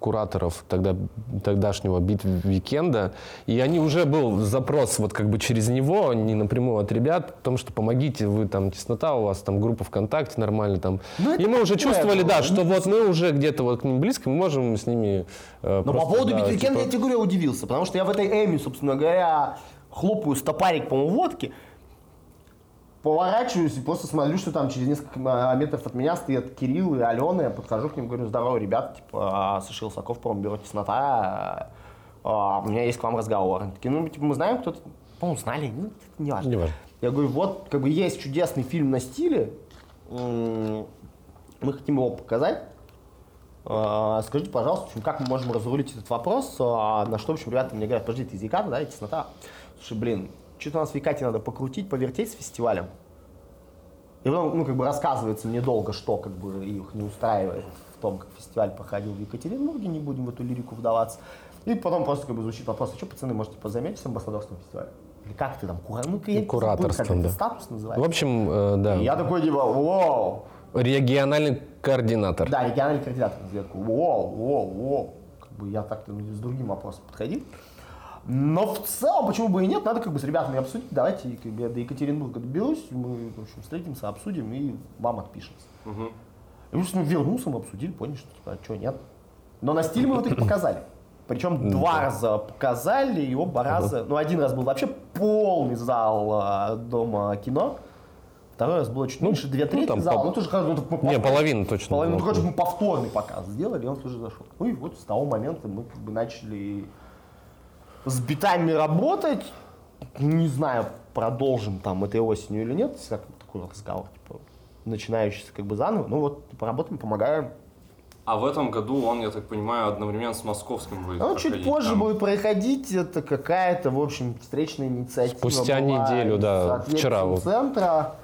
кураторов тогда, тогдашнего Beat Weekend а, и они уже был запрос вот как бы через него, не напрямую от ребят, о том, что помогите, вы там теснота, у вас там группа ВКонтакте нормально там. Ну, и мы уже чувствовали, было. да, что вот мы уже где-то вот к ним близко, мы можем с ними э, Но по просто, поводу да, Beat Weekend а типа- я тебе говорю, я удивился, потому что я в этой Эми, собственно говоря, хлопаю стопарик, по-моему, водки, поворачиваюсь и просто смотрю, что там через несколько а, метров от меня стоят Кирилл и Алена, я подхожу к ним, говорю, здорово, ребята, типа, а, Саша Илсаков, по-моему, бюро теснота, а, у меня есть к вам разговор. Они такие, ну, типа, мы знаем, кто-то, по-моему, знали, ну, не важно. Неважно. Я говорю, вот, как бы есть чудесный фильм на стиле, мы хотим его показать. Скажите, пожалуйста, в общем, как мы можем разрулить этот вопрос? На что, в общем, ребята мне говорят, подожди, ты из да, и теснота? Слушай, блин, что-то у нас в Якате надо покрутить, повертеть с фестивалем. И потом, ну, как бы рассказывается мне долго, что как бы их не устраивает в том, как фестиваль проходил в Екатеринбурге, не будем в эту лирику вдаваться. И потом просто как бы звучит вопрос, а что, пацаны, может, типа, займетесь амбассадорством фестиваля? Или как ты там, кура... ну, я забыл, Кураторством, как это да. статус В называется. общем, э, да, И я такой, типа, вау, региональный координатор. да, региональный координатор. Я такой, воу, воу, воу. Как бы я так-то с другим вопросом подходил. Но в целом, почему бы и нет, надо как бы с ребятами обсудить. Давайте как бы, я до Екатеринбурга доберусь, мы, в общем, встретимся, обсудим и вам отпишемся. И в общем, вернулся, мы обсудили, поняли, что типа, а что, нет. Но на стиле мы вот их показали. Причем два раза показали, и оба раза, ну один раз был вообще полный зал а, дома кино, второй раз было чуть меньше две трети там зала, по- ну тоже ну, мы Не, половина точно. Половину, ну, короче, мы повторный показ сделали, и он тоже зашел. Ну и вот с того момента мы как бы начали с битами работать. Не знаю, продолжим там этой осенью или нет, как такой разговор, типа, начинающийся как бы заново. Ну вот, поработаем, помогаем. А в этом году он, я так понимаю, одновременно с московским будет Ну, чуть позже там. будет проходить, это какая-то, в общем, встречная инициатива Спустя была неделю, да, вчера вот центра.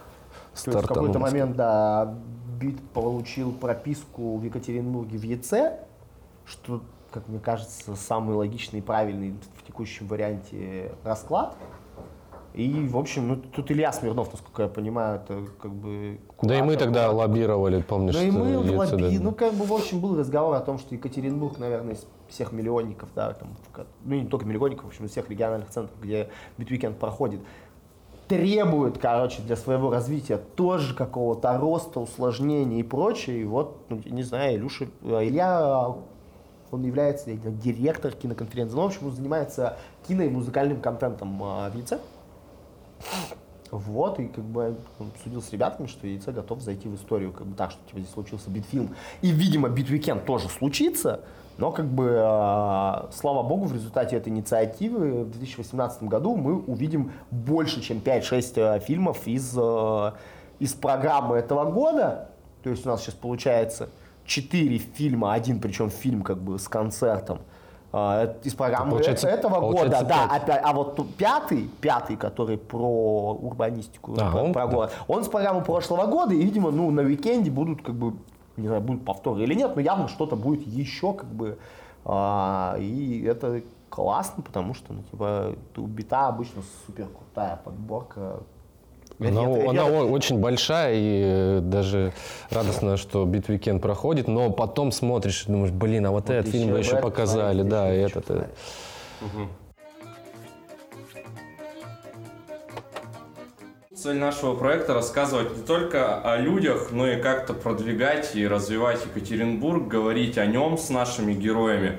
То есть в какой-то момент, да, БИТ получил прописку в Екатеринбурге в ЕЦ, что как мне кажется, самый логичный и правильный в текущем варианте расклад. И, в общем, ну, тут Илья Смирнов, насколько я понимаю, это как бы... Да и мы тогда лоббировали, помнишь, Ну и мы что яйцо, лобби... да. Ну, как бы, в общем, был разговор о том, что Екатеринбург, наверное, из всех миллионников, да, там, ну, не только миллионников, в общем, из всех региональных центров, где Beat Weekend проходит, требует, короче, для своего развития тоже какого-то роста, усложнения и прочее. И вот, ну, не знаю, Илюша, э, Илья, он является я директор киноконференции, ну, в общем, он занимается кино и музыкальным контентом э, в яйце. Вот, и как бы он обсудил с ребятами, что яйцо готов зайти в историю, как бы так, что типа здесь случился битфильм. И, видимо, битвикенд тоже случится, но как бы, э, слава богу, в результате этой инициативы в 2018 году мы увидим больше, чем 5-6 э, фильмов из, э, из программы этого года. То есть у нас сейчас получается 4 фильма, один причем фильм как бы с концертом. это из программы Получается- этого получается года, да, пять. опять, а вот пятый, пятый, который про урбанистику, А, про, он- про город, он с программы прошлого года, и, видимо, ну, на уикенде будут, как бы, не знаю, будут повторы или нет, но явно что-то будет еще, как бы, а, и это классно, потому что, ну, типа, у бита обычно супер крутая подборка. Она, Ретро- она ретро- о- очень большая, и э, даже радостно, что Beat Weekend проходит, но потом смотришь и думаешь, блин, а вот, этот еще фильм бы еще этот показали, да, и этот. э. Цель нашего проекта рассказывать не только о людях, но и как-то продвигать и развивать Екатеринбург, говорить о нем с нашими героями.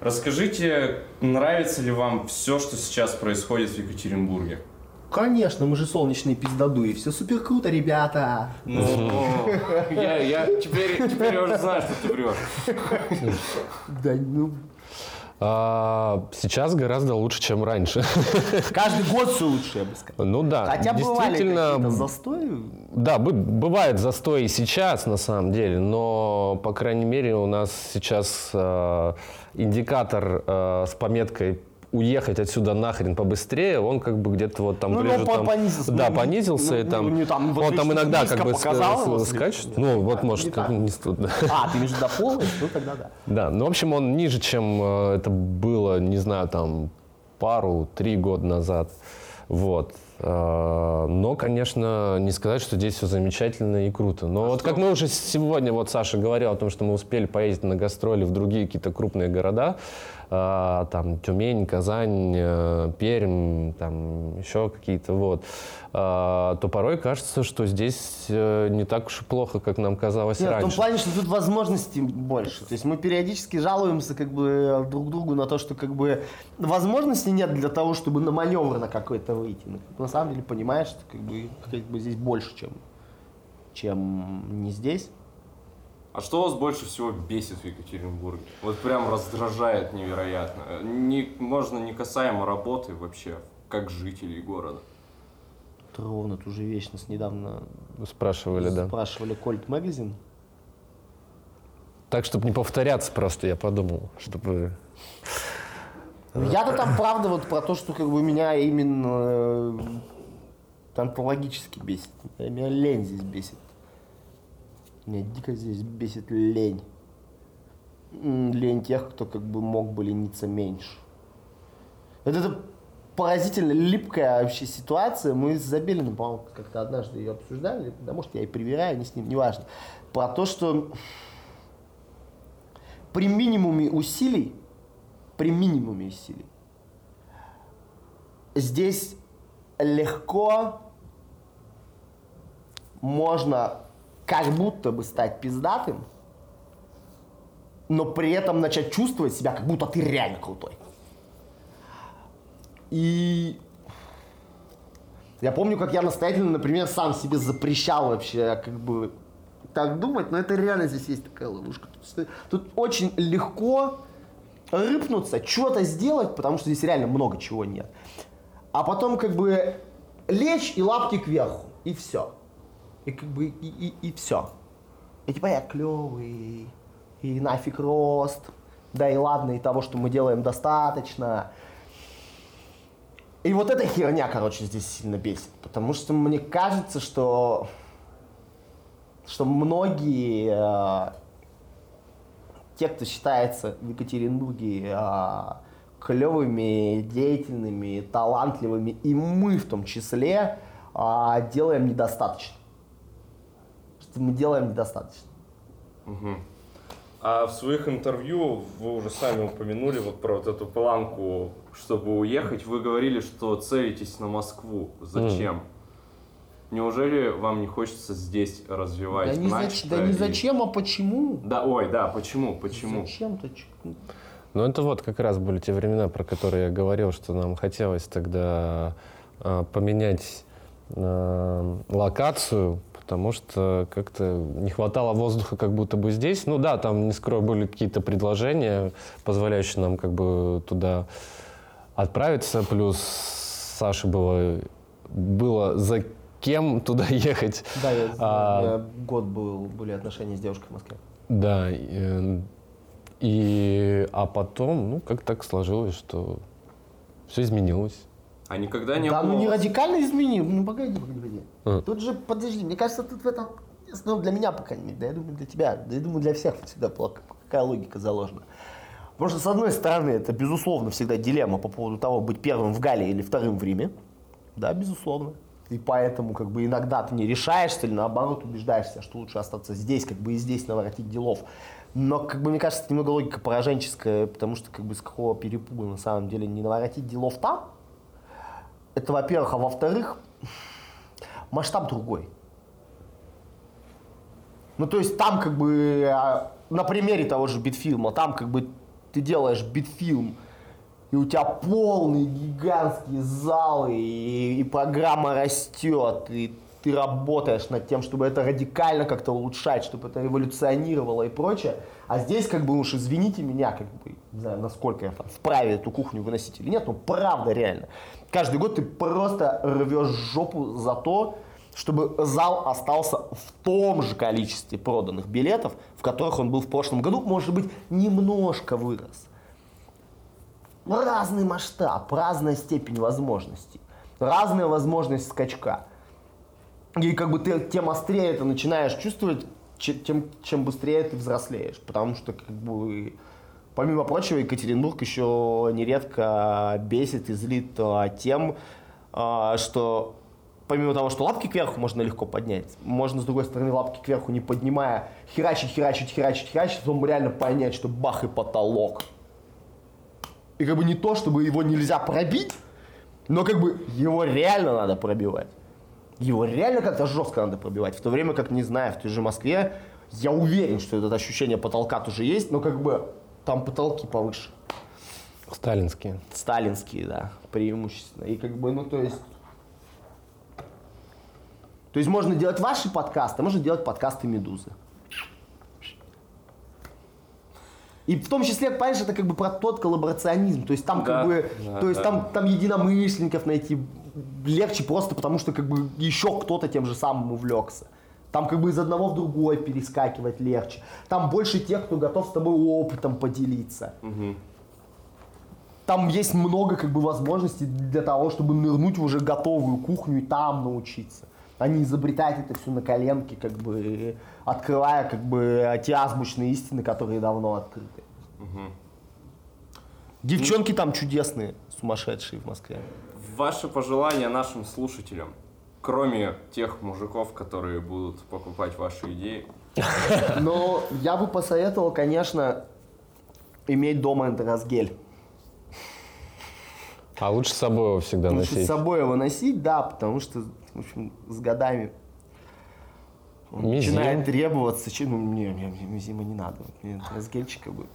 Расскажите, нравится ли вам все, что сейчас происходит в Екатеринбурге? Конечно, мы же солнечные пиздадуи, все супер круто, ребята. Ну, я, я теперь, теперь я уже знаю, что ты врешь. Да, ну, А, сейчас гораздо лучше, чем раньше. каждый год все лучше, я бы сказал. Ну да, Хотя бывали действительно, какие-то застои. Да, бы- бывает застой и сейчас, на самом деле, но, по крайней мере, у нас сейчас э, индикатор э, с пометкой уехать отсюда нахрен побыстрее, он как бы где-то вот там Ну, ближе ну, по- там, понизился. да, понизился ну, и там, ну, не там, он там иногда как бы скачет, ну вот Не может так. не тут. А, ты виду до пола? Ну, тогда да. Да, ну, в общем, он ниже, чем э, это было, не знаю, там, пару-три года назад. Вот. Э, Но, конечно, не сказать, что здесь все замечательно и круто. Но вот как мы уже сегодня, вот Саша говорил о том, что мы успели поездить на гастроли в другие какие-то крупные города, э, там Тюмень, Казань, э, Пермь, там еще какие-то, вот, э, то порой кажется, что здесь не так уж и плохо, как нам казалось Нет, в том раньше. плане, что тут возможностей больше. То есть мы периодически жалуемся как бы друг другу на то, что как бы возможностей нет для того, чтобы на маневр на какой-то выйти. Но, бы, на самом деле понимаешь, что как бы, как бы здесь больше, чем, чем не здесь. А что вас больше всего бесит в Екатеринбурге? Вот прям раздражает невероятно. Не, можно не касаемо работы вообще, как жителей города. Это ровно ту же вещь нас недавно Спрашивали, да. спрашивали Colt Magazine. Так, чтобы не повторяться просто, я подумал, чтобы... Я-то там правда вот про то, что как бы меня именно э, онтологически бесит. Меня лень здесь бесит. Меня дико здесь бесит лень. Лень тех, кто как бы мог бы лениться меньше. Вот это поразительно липкая вообще ситуация. Мы с Забелиным, по-моему, как-то однажды ее обсуждали. Да, может, я и привираю, не с ним, неважно. Про то, что при минимуме усилий при минимуме усилий. Здесь легко можно как будто бы стать пиздатым, но при этом начать чувствовать себя, как будто ты реально крутой. И я помню, как я настоятельно, например, сам себе запрещал вообще как бы так думать, но это реально здесь есть такая ловушка. Тут, очень легко рыпнуться, что-то сделать, потому что здесь реально много чего нет. А потом как бы лечь и лапки кверху, и все. И как бы, и, и, и все. И типа я клевый, и нафиг рост, да и ладно, и того, что мы делаем достаточно. И вот эта херня, короче, здесь сильно бесит, потому что мне кажется, что, что многие э, те, кто считается в Екатеринбурге а, клевыми, деятельными, талантливыми, и мы в том числе а, делаем недостаточно. Что мы делаем недостаточно. А в своих интервью вы уже сами упомянули вот про вот эту планку, чтобы уехать. Вы говорили, что целитесь на Москву. Зачем? Неужели вам не хочется здесь развивать Да не, зач- начатое да не и- зачем, а почему? Да, ой, да, почему, почему? Зачем-то? ч- Ну, это вот как раз были те времена, про которые я говорил, что нам хотелось тогда э, поменять э, локацию, потому что как-то не хватало воздуха как будто бы здесь. Ну да, там, не скрою, были какие-то предложения, позволяющие нам как бы туда отправиться, плюс Саше было, было за кем туда <laughs> ехать. Да, я А- меня год был, были отношения с девушкой в Москве. Да, и, и- а потом, ну, как так сложилось, что все изменилось. А никогда не да, было... ну не радикально изменил. Ну погоди, погоди, погоди. А. Тут же, подожди, мне кажется, тут в этом, ну для меня, по крайней мере, да я думаю, для тебя, да я думаю, для всех всегда была какая логика заложена. Потому что, с одной стороны, это, безусловно, всегда дилемма по поводу того, быть первым в Гале или вторым в Риме. Да, безусловно. И поэтому, как бы, иногда ты не решаешься или, наоборот, убеждаешься, что лучше остаться здесь, как бы, и здесь наворотить делов. Но, как бы, мне кажется, это немного логика пораженческая, потому что, как бы, с какого перепуга, на самом деле, не наворотить делов там, это, во-первых, а во-вторых, масштаб другой. Ну, то есть там как бы а, на примере того же битфильма, там как бы ты делаешь битфильм, и у тебя полные гигантские залы, и, и программа растет, и ты работаешь над тем, чтобы это радикально как-то улучшать, чтобы это революционировало и прочее. А здесь, как бы, уж извините меня, как бы, не знаю, насколько я там вправе эту кухню выносить или нет, но правда реально. Каждый год ты просто рвешь жопу за то, чтобы зал остался в том же количестве проданных билетов, в которых он был в прошлом году, может быть, немножко вырос. Разный масштаб, разная степень возможностей, разная возможность скачка. И как бы ты тем острее это начинаешь чувствовать, че- тем, чем быстрее ты взрослеешь. Потому что, как бы, помимо прочего, Екатеринбург еще нередко бесит и злит а, тем, а, что помимо того, что лапки кверху можно легко поднять, можно, с другой стороны, лапки кверху не поднимая, херачить, херачить, херачить, херачить, потом реально понять, что бах и потолок. И как бы не то, чтобы его нельзя пробить, но как бы его реально надо пробивать. Его реально как-то жестко надо пробивать. В то время как, не знаю, в той же Москве, я уверен, что это ощущение потолка тоже есть, но как бы там потолки повыше. Сталинские. Сталинские, да, преимущественно. И как бы, ну то есть... То есть можно делать ваши подкасты, а можно делать подкасты «Медузы». И в том числе, понимаешь, это как бы про тот коллаборационизм. То есть там Да, как бы, да, то есть да. там, там единомышленников найти легче просто потому, что как бы еще кто-то тем же самым увлекся. Там как бы из одного в другой перескакивать легче. Там больше тех, кто готов с тобой опытом поделиться. Там есть много как бы возможностей для того, чтобы нырнуть в уже готовую кухню и там научиться. А не изобретать это все на коленке, как бы открывая как бы те азбучные истины, которые давно открыты. Девчонки там чудесные, сумасшедшие в Москве. Ваши пожелания нашим слушателям, кроме тех мужиков, которые будут покупать ваши идеи. <laughs> Но я бы посоветовал, конечно, иметь дома энтеросгель. А лучше с собой его всегда Лучше с носить. собой его носить, да, потому что, в общем, с годами он Мизим. начинает требоваться. че- Ну, мне, мне, мне мизима не надо. Мне энтеросгельчик как бы.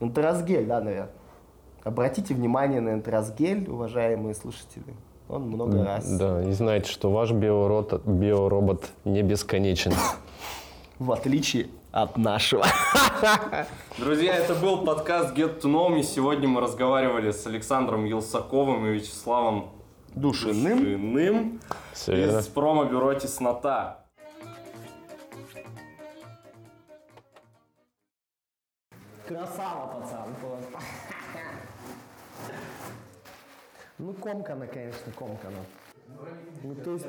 Энтеросгель, да, наверное. Обратите внимание на энтеросгель, уважаемые слушатели. Он много раз. Да, и знаете, что ваш биорот- биоробот не бесконечен. В отличие от нашего. <laughs> Друзья, это был подкаст Get to Know Me. Сегодня мы разговаривали с Александром Елсаковым и Вячеславом Душиным. Душиным из промо-бюро Теснота. Красава, пацан. просто. Ну, комкана, конечно, комкана. Ну, то есть...